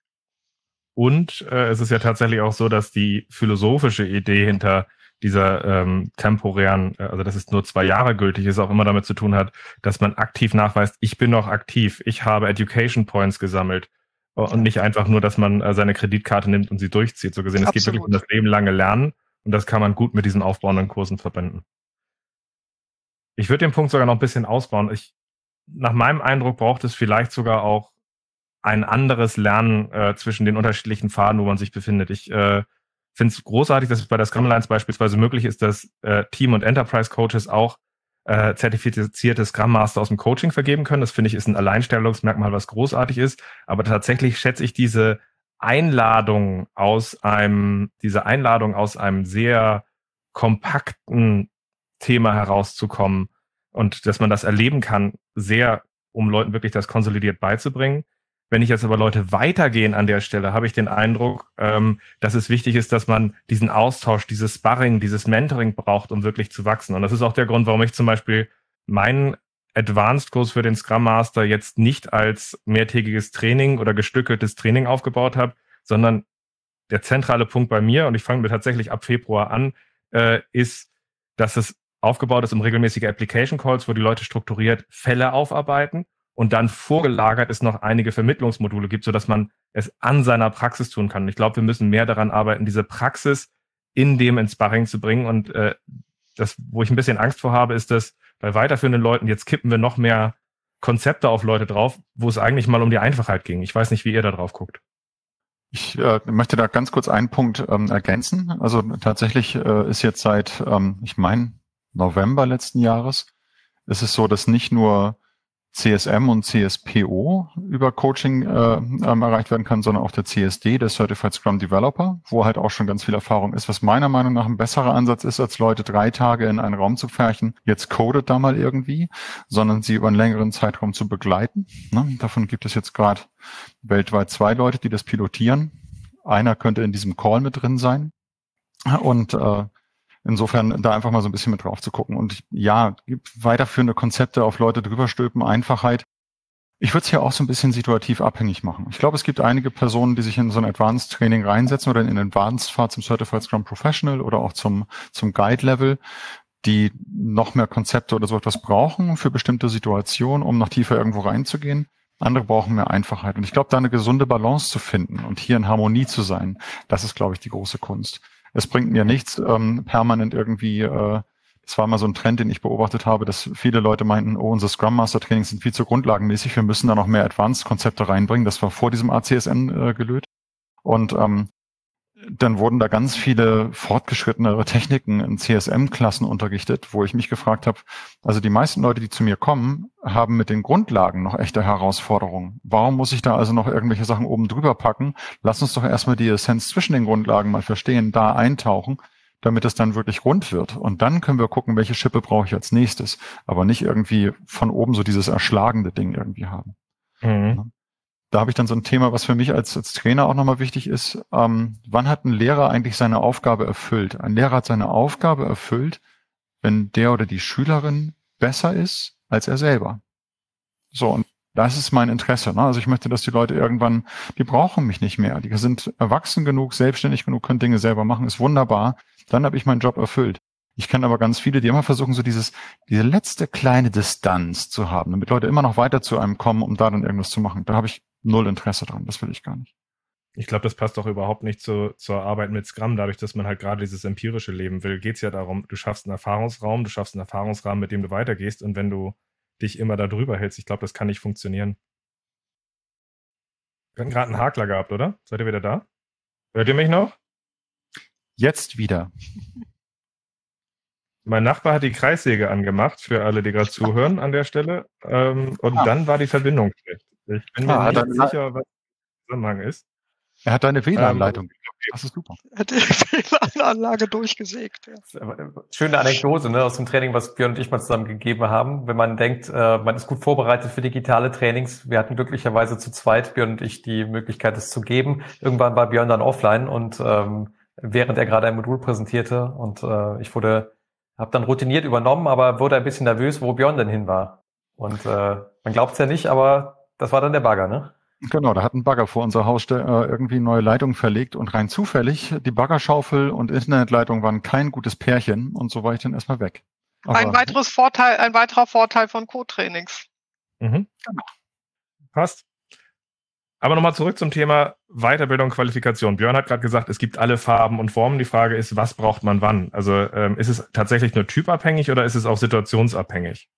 Und äh, es ist ja tatsächlich auch so, dass die philosophische Idee hinter dieser ähm, temporären, äh, also dass es nur zwei Jahre gültig ist, auch immer damit zu tun hat, dass man aktiv nachweist, ich bin noch aktiv, ich habe Education Points gesammelt, und nicht einfach nur, dass man äh, seine Kreditkarte nimmt und sie durchzieht. So gesehen, es geht wirklich um das Leben lange Lernen und das kann man gut mit diesen aufbauenden Kursen verbinden. Ich würde den Punkt sogar noch ein bisschen ausbauen. Ich, nach meinem Eindruck braucht es vielleicht sogar auch ein anderes Lernen äh, zwischen den unterschiedlichen Pfaden, wo man sich befindet. Ich äh, finde es großartig, dass es bei der Scrum Alliance beispielsweise möglich ist, dass äh, Team- und Enterprise-Coaches auch äh, zertifizierte Scrum Master aus dem Coaching vergeben können. Das finde ich ist ein Alleinstellungsmerkmal, was großartig ist. Aber tatsächlich schätze ich diese Einladung aus einem, diese Einladung aus einem sehr kompakten Thema herauszukommen und dass man das erleben kann, sehr, um Leuten wirklich das konsolidiert beizubringen. Wenn ich jetzt aber Leute weitergehen an der Stelle, habe ich den Eindruck, ähm, dass es wichtig ist, dass man diesen Austausch, dieses Sparring, dieses Mentoring braucht, um wirklich zu wachsen. Und das ist auch der Grund, warum ich zum Beispiel meinen Advanced-Kurs für den Scrum Master jetzt nicht als mehrtägiges Training oder gestückeltes Training aufgebaut habe, sondern der zentrale Punkt bei mir, und ich fange mir tatsächlich ab Februar an, äh, ist, dass es aufgebaut ist um regelmäßige Application Calls, wo die Leute strukturiert Fälle aufarbeiten und dann vorgelagert es noch einige Vermittlungsmodule gibt, so dass man es an seiner Praxis tun kann. Und ich glaube, wir müssen mehr daran arbeiten, diese Praxis in dem ins Sparring zu bringen. Und äh, das, wo ich ein bisschen Angst vor habe, ist, dass bei weiterführenden Leuten, jetzt kippen wir noch mehr Konzepte auf Leute drauf, wo es eigentlich mal um die Einfachheit ging. Ich weiß nicht, wie ihr da drauf guckt. Ich äh, möchte da ganz kurz einen Punkt ähm, ergänzen. Also tatsächlich äh, ist jetzt seit, ähm, ich meine, November letzten Jahres, ist es so, dass nicht nur CSM und CSPO über Coaching äh, ähm, erreicht werden kann, sondern auch der CSD, der Certified Scrum Developer, wo halt auch schon ganz viel Erfahrung ist, was meiner Meinung nach ein besserer Ansatz ist, als Leute drei Tage in einen Raum zu färchen, jetzt codet da mal irgendwie, sondern sie über einen längeren Zeitraum zu begleiten. Ne? Davon gibt es jetzt gerade weltweit zwei Leute, die das pilotieren. Einer könnte in diesem Call mit drin sein. Und äh, Insofern da einfach mal so ein bisschen mit drauf zu gucken. Und ja, gibt weiterführende Konzepte auf Leute drüber stülpen, Einfachheit. Ich würde es hier auch so ein bisschen situativ abhängig machen. Ich glaube, es gibt einige Personen, die sich in so ein Advanced Training reinsetzen oder in den Advanced Fahrt zum Certified Scrum Professional oder auch zum, zum Guide Level, die noch mehr Konzepte oder so etwas brauchen für bestimmte Situationen, um noch tiefer irgendwo reinzugehen. Andere brauchen mehr Einfachheit. Und ich glaube, da eine gesunde Balance zu finden und hier in Harmonie zu sein, das ist, glaube ich, die große Kunst. Es bringt mir nichts, ähm, permanent irgendwie, äh, das war mal so ein Trend, den ich beobachtet habe, dass viele Leute meinten, oh, unsere Scrum Master Trainings sind viel zu grundlagenmäßig, wir müssen da noch mehr Advanced-Konzepte reinbringen. Das war vor diesem ACSN äh, gelöt. Und ähm, dann wurden da ganz viele fortgeschrittenere Techniken in CSM-Klassen unterrichtet, wo ich mich gefragt habe, also die meisten Leute, die zu mir kommen, haben mit den Grundlagen noch echte Herausforderungen. Warum muss ich da also noch irgendwelche Sachen oben drüber packen? Lass uns doch erstmal die Essenz zwischen den Grundlagen mal verstehen, da eintauchen. damit es dann wirklich rund wird. Und dann können wir gucken, welche Schippe brauche ich als nächstes. Aber nicht irgendwie von oben so dieses erschlagende Ding irgendwie haben. Mhm. Da habe ich dann so ein Thema, was für mich als, als Trainer auch nochmal wichtig ist. Ähm, wann hat ein Lehrer eigentlich seine Aufgabe erfüllt? Ein Lehrer hat seine Aufgabe erfüllt, wenn der oder die Schülerin besser ist als er selber. So, und das ist mein Interesse. Ne? Also ich möchte, dass die Leute irgendwann, die brauchen mich nicht mehr. Die sind erwachsen genug, selbstständig genug, können Dinge selber machen, ist wunderbar. Dann habe ich meinen Job erfüllt. Ich kenne aber ganz viele, die immer versuchen, so dieses, diese letzte kleine Distanz zu haben, damit Leute immer noch weiter zu einem kommen, um da dann irgendwas zu machen. Da habe ich null Interesse dran. Das will ich gar nicht. Ich glaube, das passt doch überhaupt nicht zu, zur Arbeit mit Scrum. Dadurch, dass man halt gerade dieses empirische Leben will, geht es ja darum, du schaffst einen Erfahrungsraum, du schaffst einen Erfahrungsrahmen, mit dem du weitergehst. Und wenn du dich immer da drüber hältst, ich glaube, das kann nicht funktionieren. Wir hatten gerade einen Hakler gehabt, oder? Seid ihr wieder da? Hört ihr mich noch? Jetzt wieder. Mein Nachbar hat die Kreissäge angemacht, für alle, die gerade zuhören an der Stelle. Ähm, und ah. dann war die Verbindung schlecht. Ich bin mir ah, nicht sicher, was der Zusammenhang ist. Er hat eine WLAN-Leitung. Ähm, das ist super. Er hat die WLAN-Anlage durchgesägt. Ja. Schöne Anekdote ne, aus dem Training, was Björn und ich mal zusammen gegeben haben. Wenn man denkt, äh, man ist gut vorbereitet für digitale Trainings. Wir hatten glücklicherweise zu zweit, Björn und ich, die Möglichkeit, es zu geben. Irgendwann war Björn dann offline und ähm, während er gerade ein Modul präsentierte und äh, ich wurde, habe dann routiniert übernommen, aber wurde ein bisschen nervös, wo Björn denn hin war. Und äh, man glaubt es ja nicht, aber das war dann der Bagger, ne? Genau, da hat ein Bagger vor unser Haus äh, irgendwie neue Leitungen verlegt und rein zufällig, die Baggerschaufel und Internetleitung waren kein gutes Pärchen und so war ich dann erstmal weg. Aber ein weiteres Vorteil, ein weiterer Vorteil von Co-Trainings. Mhm. Genau. Passt. Aber nochmal zurück zum Thema Weiterbildung, Qualifikation. Björn hat gerade gesagt, es gibt alle Farben und Formen. Die Frage ist, was braucht man wann? Also ähm, ist es tatsächlich nur typabhängig oder ist es auch situationsabhängig?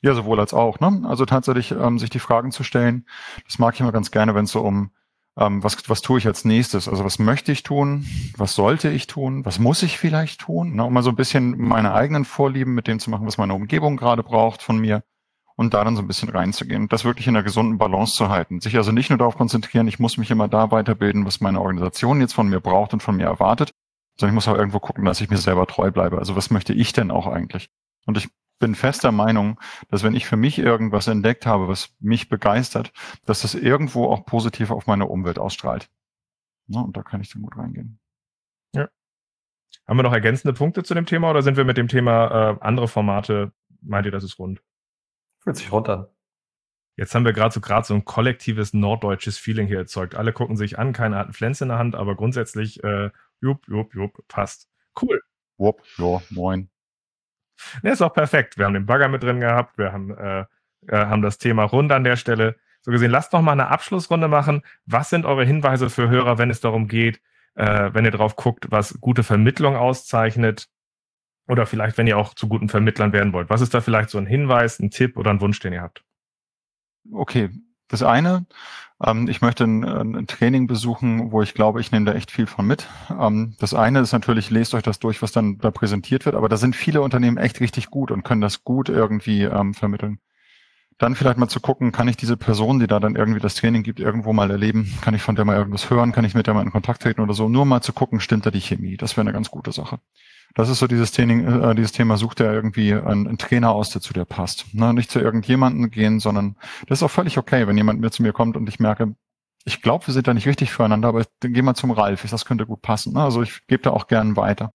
Ja, sowohl als auch. Ne? Also tatsächlich ähm, sich die Fragen zu stellen, das mag ich immer ganz gerne, wenn es so um ähm, was, was tue ich als nächstes? Also was möchte ich tun? Was sollte ich tun? Was muss ich vielleicht tun? Ne? Um mal so ein bisschen meine eigenen Vorlieben mit dem zu machen, was meine Umgebung gerade braucht von mir und da dann so ein bisschen reinzugehen das wirklich in einer gesunden Balance zu halten. Sich also nicht nur darauf konzentrieren, ich muss mich immer da weiterbilden, was meine Organisation jetzt von mir braucht und von mir erwartet, sondern ich muss auch irgendwo gucken, dass ich mir selber treu bleibe. Also was möchte ich denn auch eigentlich? Und ich bin fester Meinung, dass wenn ich für mich irgendwas entdeckt habe, was mich begeistert, dass das irgendwo auch positiv auf meine Umwelt ausstrahlt. Ja, und da kann ich dann gut reingehen. Ja. Haben wir noch ergänzende Punkte zu dem Thema oder sind wir mit dem Thema äh, andere Formate, meint ihr, das ist rund? Fühlt sich rund an. Jetzt haben wir gerade so gerade so ein kollektives norddeutsches Feeling hier erzeugt. Alle gucken sich an, keiner hat einen Flens in der Hand, aber grundsätzlich, äh, jupp, jupp, jupp, passt. Cool. Wupp, ja, moin. Ne, ist auch perfekt. Wir haben den Bagger mit drin gehabt, wir haben, äh, äh, haben das Thema rund an der Stelle. So gesehen, lasst noch mal eine Abschlussrunde machen. Was sind eure Hinweise für Hörer, wenn es darum geht, äh, wenn ihr drauf guckt, was gute Vermittlung auszeichnet? Oder vielleicht, wenn ihr auch zu guten Vermittlern werden wollt. Was ist da vielleicht so ein Hinweis, ein Tipp oder ein Wunsch, den ihr habt? Okay, das eine, ich möchte ein, ein, Training besuchen, wo ich glaube, ich nehme da echt viel von mit. Ähm, das eine ist natürlich, lest euch das durch, was dann da präsentiert wird, aber da sind viele Unternehmen echt richtig gut und können das gut irgendwie ähm, vermitteln. Dann vielleicht mal zu gucken, kann ich diese Person, die da dann irgendwie das Training gibt, irgendwo mal erleben? Kann ich von der mal irgendwas hören? Kann ich mit der mal in Kontakt treten oder so? Nur mal zu gucken, stimmt da die Chemie? Das wäre eine ganz gute Sache. Das ist so dieses Training, äh, dieses Thema, sucht er irgendwie einen, einen, Trainer aus, der zu dir passt. Ne? Nicht zu irgendjemanden gehen, sondern das ist auch völlig okay, wenn jemand mir zu mir kommt und ich merke, ich glaube, wir sind da nicht richtig füreinander, aber dann geh mal zum Ralf, das könnte gut passen. Ne? Also ich gebe da auch gern weiter.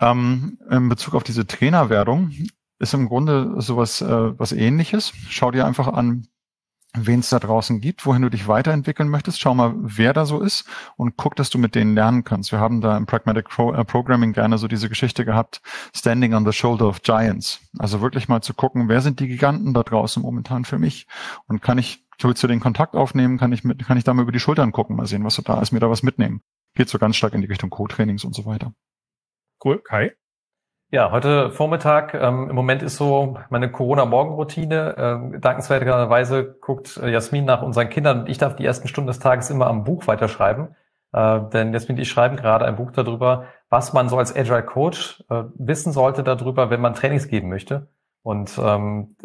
Ähm, in Bezug auf diese Trainerwerdung ist im Grunde sowas äh, was ähnliches. Schau dir einfach an, wen es da draußen gibt, wohin du dich weiterentwickeln möchtest. Schau mal, wer da so ist und guck, dass du mit denen lernen kannst. Wir haben da im Pragmatic Pro äh, Programming gerne so diese Geschichte gehabt, Standing on the Shoulder of Giants. Also wirklich mal zu gucken, wer sind die Giganten da draußen momentan für mich und kann ich zu den Kontakt aufnehmen, kann ich mit, kann ich da mal über die Schultern gucken, mal sehen, was so da ist, mir da was mitnehmen. Geht so ganz stark in die Richtung Co-Trainings und so weiter. Cool, Kai? Ja, heute Vormittag, ähm, im Moment ist so meine Corona-Morgenroutine. Ähm, dankenswerterweise guckt äh, Jasmin nach unseren Kindern und ich darf die ersten Stunden des Tages immer am Buch weiterschreiben. Äh, denn Jasmin und ich schreiben gerade ein Buch darüber, was man so als Agile Coach äh, wissen sollte darüber, wenn man Trainings geben möchte. Und ähm,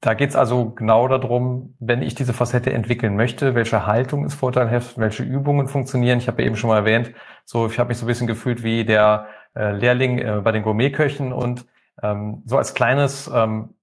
Da geht es also genau darum, wenn ich diese Facette entwickeln möchte, welche Haltung ist vorteilhaft, welche Übungen funktionieren. Ich habe ja eben schon mal erwähnt, so ich habe mich so ein bisschen gefühlt wie der äh, Lehrling äh, bei den Gourmetköchen und ähm, so als kleines ähm,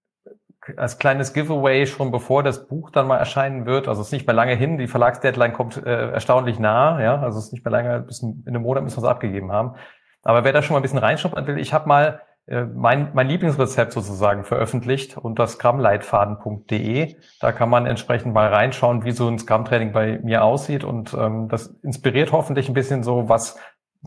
als kleines Giveaway schon bevor das Buch dann mal erscheinen wird. Also es ist nicht mehr lange hin. Die Verlagsdeadline kommt äh, erstaunlich nah. Ja, also es ist nicht mehr lange. Bis in einem Monat müssen wir es abgegeben haben. Aber wer da schon mal ein bisschen reinschnuppern will, ich habe mal äh, mein, mein Lieblingsrezept sozusagen veröffentlicht unter scrumleitfaden.de. Da kann man entsprechend mal reinschauen, wie so ein Scrum-Training bei mir aussieht. Und ähm, das inspiriert hoffentlich ein bisschen so, was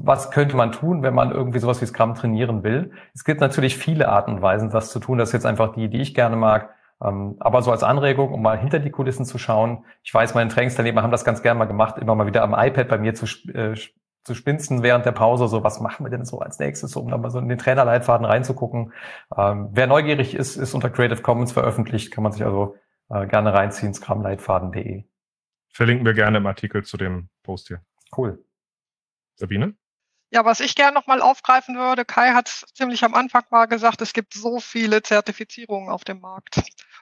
was könnte man tun, wenn man irgendwie sowas wie Scrum trainieren will? Es gibt natürlich viele Arten und Weisen, das zu tun. Das ist jetzt einfach die, die ich gerne mag. Ähm, aber so als Anregung, um mal hinter die Kulissen zu schauen. Ich weiß, meine Trainingsteilnehmer haben das ganz gerne mal gemacht, immer mal wieder am iPad bei mir zu, äh, zu spinsten während der Pause. So, was machen wir denn so als nächstes, um da mal so in den Trainerleitfaden reinzugucken. Ähm, wer neugierig ist, ist unter Creative Commons veröffentlicht, kann man sich also äh, gerne reinziehen, scrumleitfaden.de. Verlinken wir gerne im Artikel zu dem Post hier. Cool. Sabine? Ja, was ich gerne nochmal aufgreifen würde, Kai hat ziemlich am Anfang mal gesagt, es gibt so viele Zertifizierungen auf dem Markt.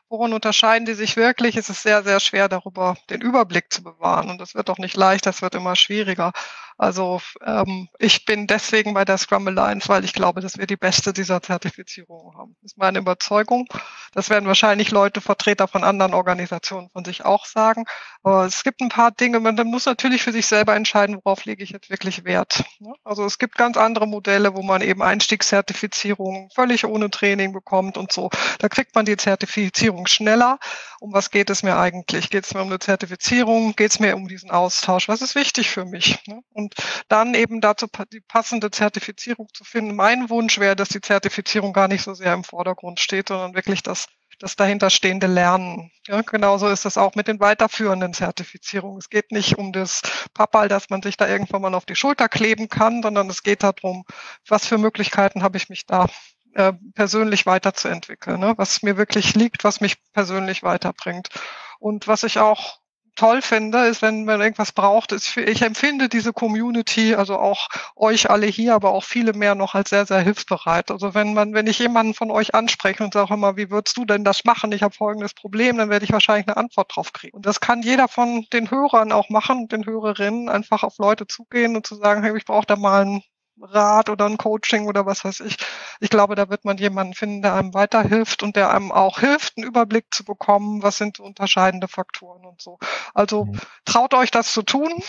Worin unterscheiden die sich wirklich? Es ist sehr, sehr schwer, darüber den Überblick zu bewahren. Und das wird doch nicht leicht, das wird immer schwieriger. Also ähm, ich bin deswegen bei der Scrum Alliance, weil ich glaube, dass wir die beste dieser Zertifizierungen haben. Das ist meine Überzeugung. Das werden wahrscheinlich Leute, Vertreter von anderen Organisationen von sich auch sagen. Aber es gibt ein paar Dinge, man muss natürlich für sich selber entscheiden, worauf lege ich jetzt wirklich Wert. Ne? Also es gibt ganz andere Modelle, wo man eben Einstiegszertifizierung völlig ohne Training bekommt und so. Da kriegt man die Zertifizierung schneller. Um was geht es mir eigentlich? Geht es mir um eine Zertifizierung? Geht es mir um diesen Austausch? Was ist wichtig für mich? Ne? Und und dann eben dazu die passende Zertifizierung zu finden. Mein Wunsch wäre, dass die Zertifizierung gar nicht so sehr im Vordergrund steht, sondern wirklich das das dahinterstehende Lernen. Ja, genauso ist es auch mit den weiterführenden Zertifizierungen. Es geht nicht um das Pappal, dass man sich da irgendwann mal auf die Schulter kleben kann, sondern es geht darum, was für Möglichkeiten habe ich mich da äh, persönlich weiterzuentwickeln, ne? was mir wirklich liegt, was mich persönlich weiterbringt. Und was ich auch toll finde, ist, wenn man irgendwas braucht, ist, ich empfinde diese Community, also auch euch alle hier, aber auch viele mehr noch als sehr, sehr hilfsbereit. Also wenn man, wenn ich jemanden von euch anspreche und sage immer, wie würdest du denn das machen? Ich habe folgendes Problem, dann werde ich wahrscheinlich eine Antwort drauf kriegen. Und das kann jeder von den Hörern auch machen, den Hörerinnen, einfach auf Leute zugehen und zu sagen, hey, ich brauche da mal einen Rat oder ein Coaching oder was weiß ich. Ich glaube, da wird man jemanden finden, der einem weiterhilft und der einem auch hilft, einen Überblick zu bekommen, was sind unterscheidende Faktoren und so. Also mhm. traut euch das zu tun,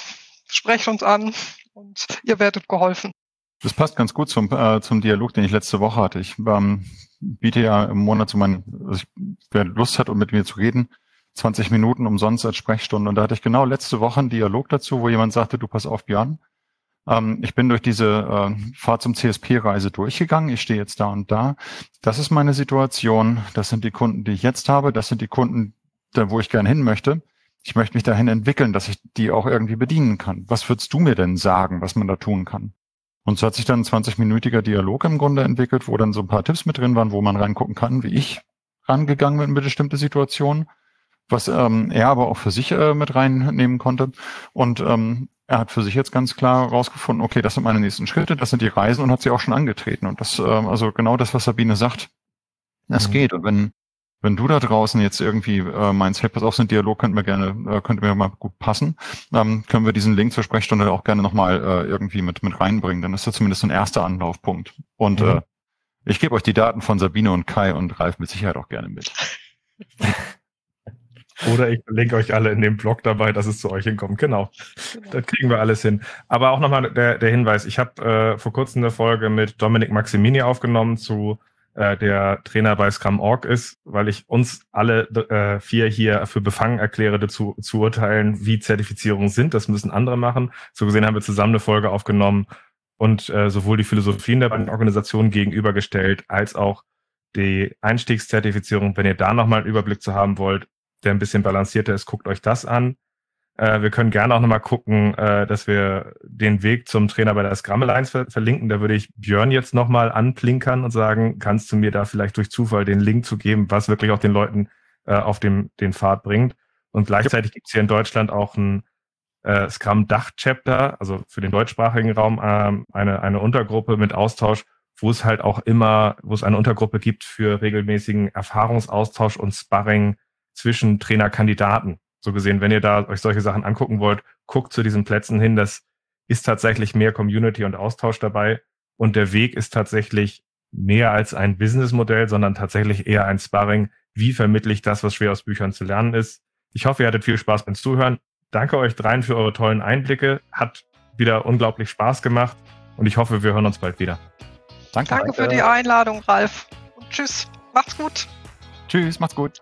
sprecht uns an und ihr werdet geholfen. Das passt ganz gut zum, äh, zum Dialog, den ich letzte Woche hatte. Ich ähm, biete ja im Monat zu meinen, also ich, wer Lust hat, um mit mir zu reden, 20 Minuten umsonst als Sprechstunde. Und da hatte ich genau letzte Woche einen Dialog dazu, wo jemand sagte, du pass auf, Björn, ähm, ich bin durch diese äh, Fahrt zum CSP-Reise durchgegangen. Ich stehe jetzt da und da. Das ist meine Situation. Das sind die Kunden, die ich jetzt habe. Das sind die Kunden, da, wo ich gern hin möchte. Ich möchte mich dahin entwickeln, dass ich die auch irgendwie bedienen kann. Was würdest du mir denn sagen, was man da tun kann? Und so hat sich dann ein 20-minütiger Dialog im Grunde entwickelt, wo dann so ein paar Tipps mit drin waren, wo man reingucken kann, wie ich rangegangen bin in bestimmte Situationen, was ähm, er aber auch für sich äh, mit reinnehmen konnte. Und ähm, er hat für sich jetzt ganz klar rausgefunden, okay, das sind meine nächsten Schritte, das sind die Reisen und hat sie auch schon angetreten. Und das, äh, also genau das, was Sabine sagt, das mhm. geht. Und wenn, wenn du da draußen jetzt irgendwie äh, meinst, hey, pass auf, so ein Dialog könnte mir gerne, äh, könnte mir mal gut passen, ähm, können wir diesen Link zur Sprechstunde auch gerne nochmal äh, irgendwie mit, mit reinbringen. Dann ist das zumindest ein erster Anlaufpunkt. Und mhm. äh, ich gebe euch die Daten von Sabine und Kai und Ralf mit Sicherheit auch gerne mit. Oder ich verlinke euch alle in dem Blog dabei, dass es zu euch hinkommt. Genau. genau. Das kriegen wir alles hin. Aber auch nochmal der, der Hinweis. Ich habe äh, vor kurzem eine Folge mit Dominik Maximini aufgenommen zu äh, der Trainer bei Scrum.org ist, weil ich uns alle äh, vier hier für befangen erkläre, dazu zu urteilen, wie Zertifizierungen sind. Das müssen andere machen. So gesehen haben wir zusammen eine Folge aufgenommen und äh, sowohl die Philosophien der beiden Organisationen gegenübergestellt, als auch die Einstiegszertifizierung, wenn ihr da nochmal einen Überblick zu haben wollt, der ein bisschen balancierter ist, guckt euch das an. Äh, wir können gerne auch nochmal gucken, äh, dass wir den Weg zum Trainer bei der Scrum Alliance ver verlinken. Da würde ich Björn jetzt nochmal anplinkern und sagen, kannst du mir da vielleicht durch Zufall den Link zu geben, was wirklich auch den Leuten äh, auf dem, den Pfad bringt. Und gleichzeitig gibt es hier in Deutschland auch ein äh, Scrum Dach Chapter, also für den deutschsprachigen Raum äh, eine, eine Untergruppe mit Austausch, wo es halt auch immer, wo es eine Untergruppe gibt für regelmäßigen Erfahrungsaustausch und Sparring zwischen Trainerkandidaten. So gesehen, wenn ihr da euch solche Sachen angucken wollt, guckt zu diesen Plätzen hin. Das ist tatsächlich mehr Community und Austausch dabei. Und der Weg ist tatsächlich mehr als ein Businessmodell, sondern tatsächlich eher ein Sparring. Wie vermittle ich das, was schwer aus Büchern zu lernen ist? Ich hoffe, ihr hattet viel Spaß beim Zuhören. Danke euch dreien für eure tollen Einblicke. Hat wieder unglaublich Spaß gemacht und ich hoffe, wir hören uns bald wieder. Danke. Danke für die Einladung, Ralf. Und tschüss. Macht's gut. Tschüss, macht's gut.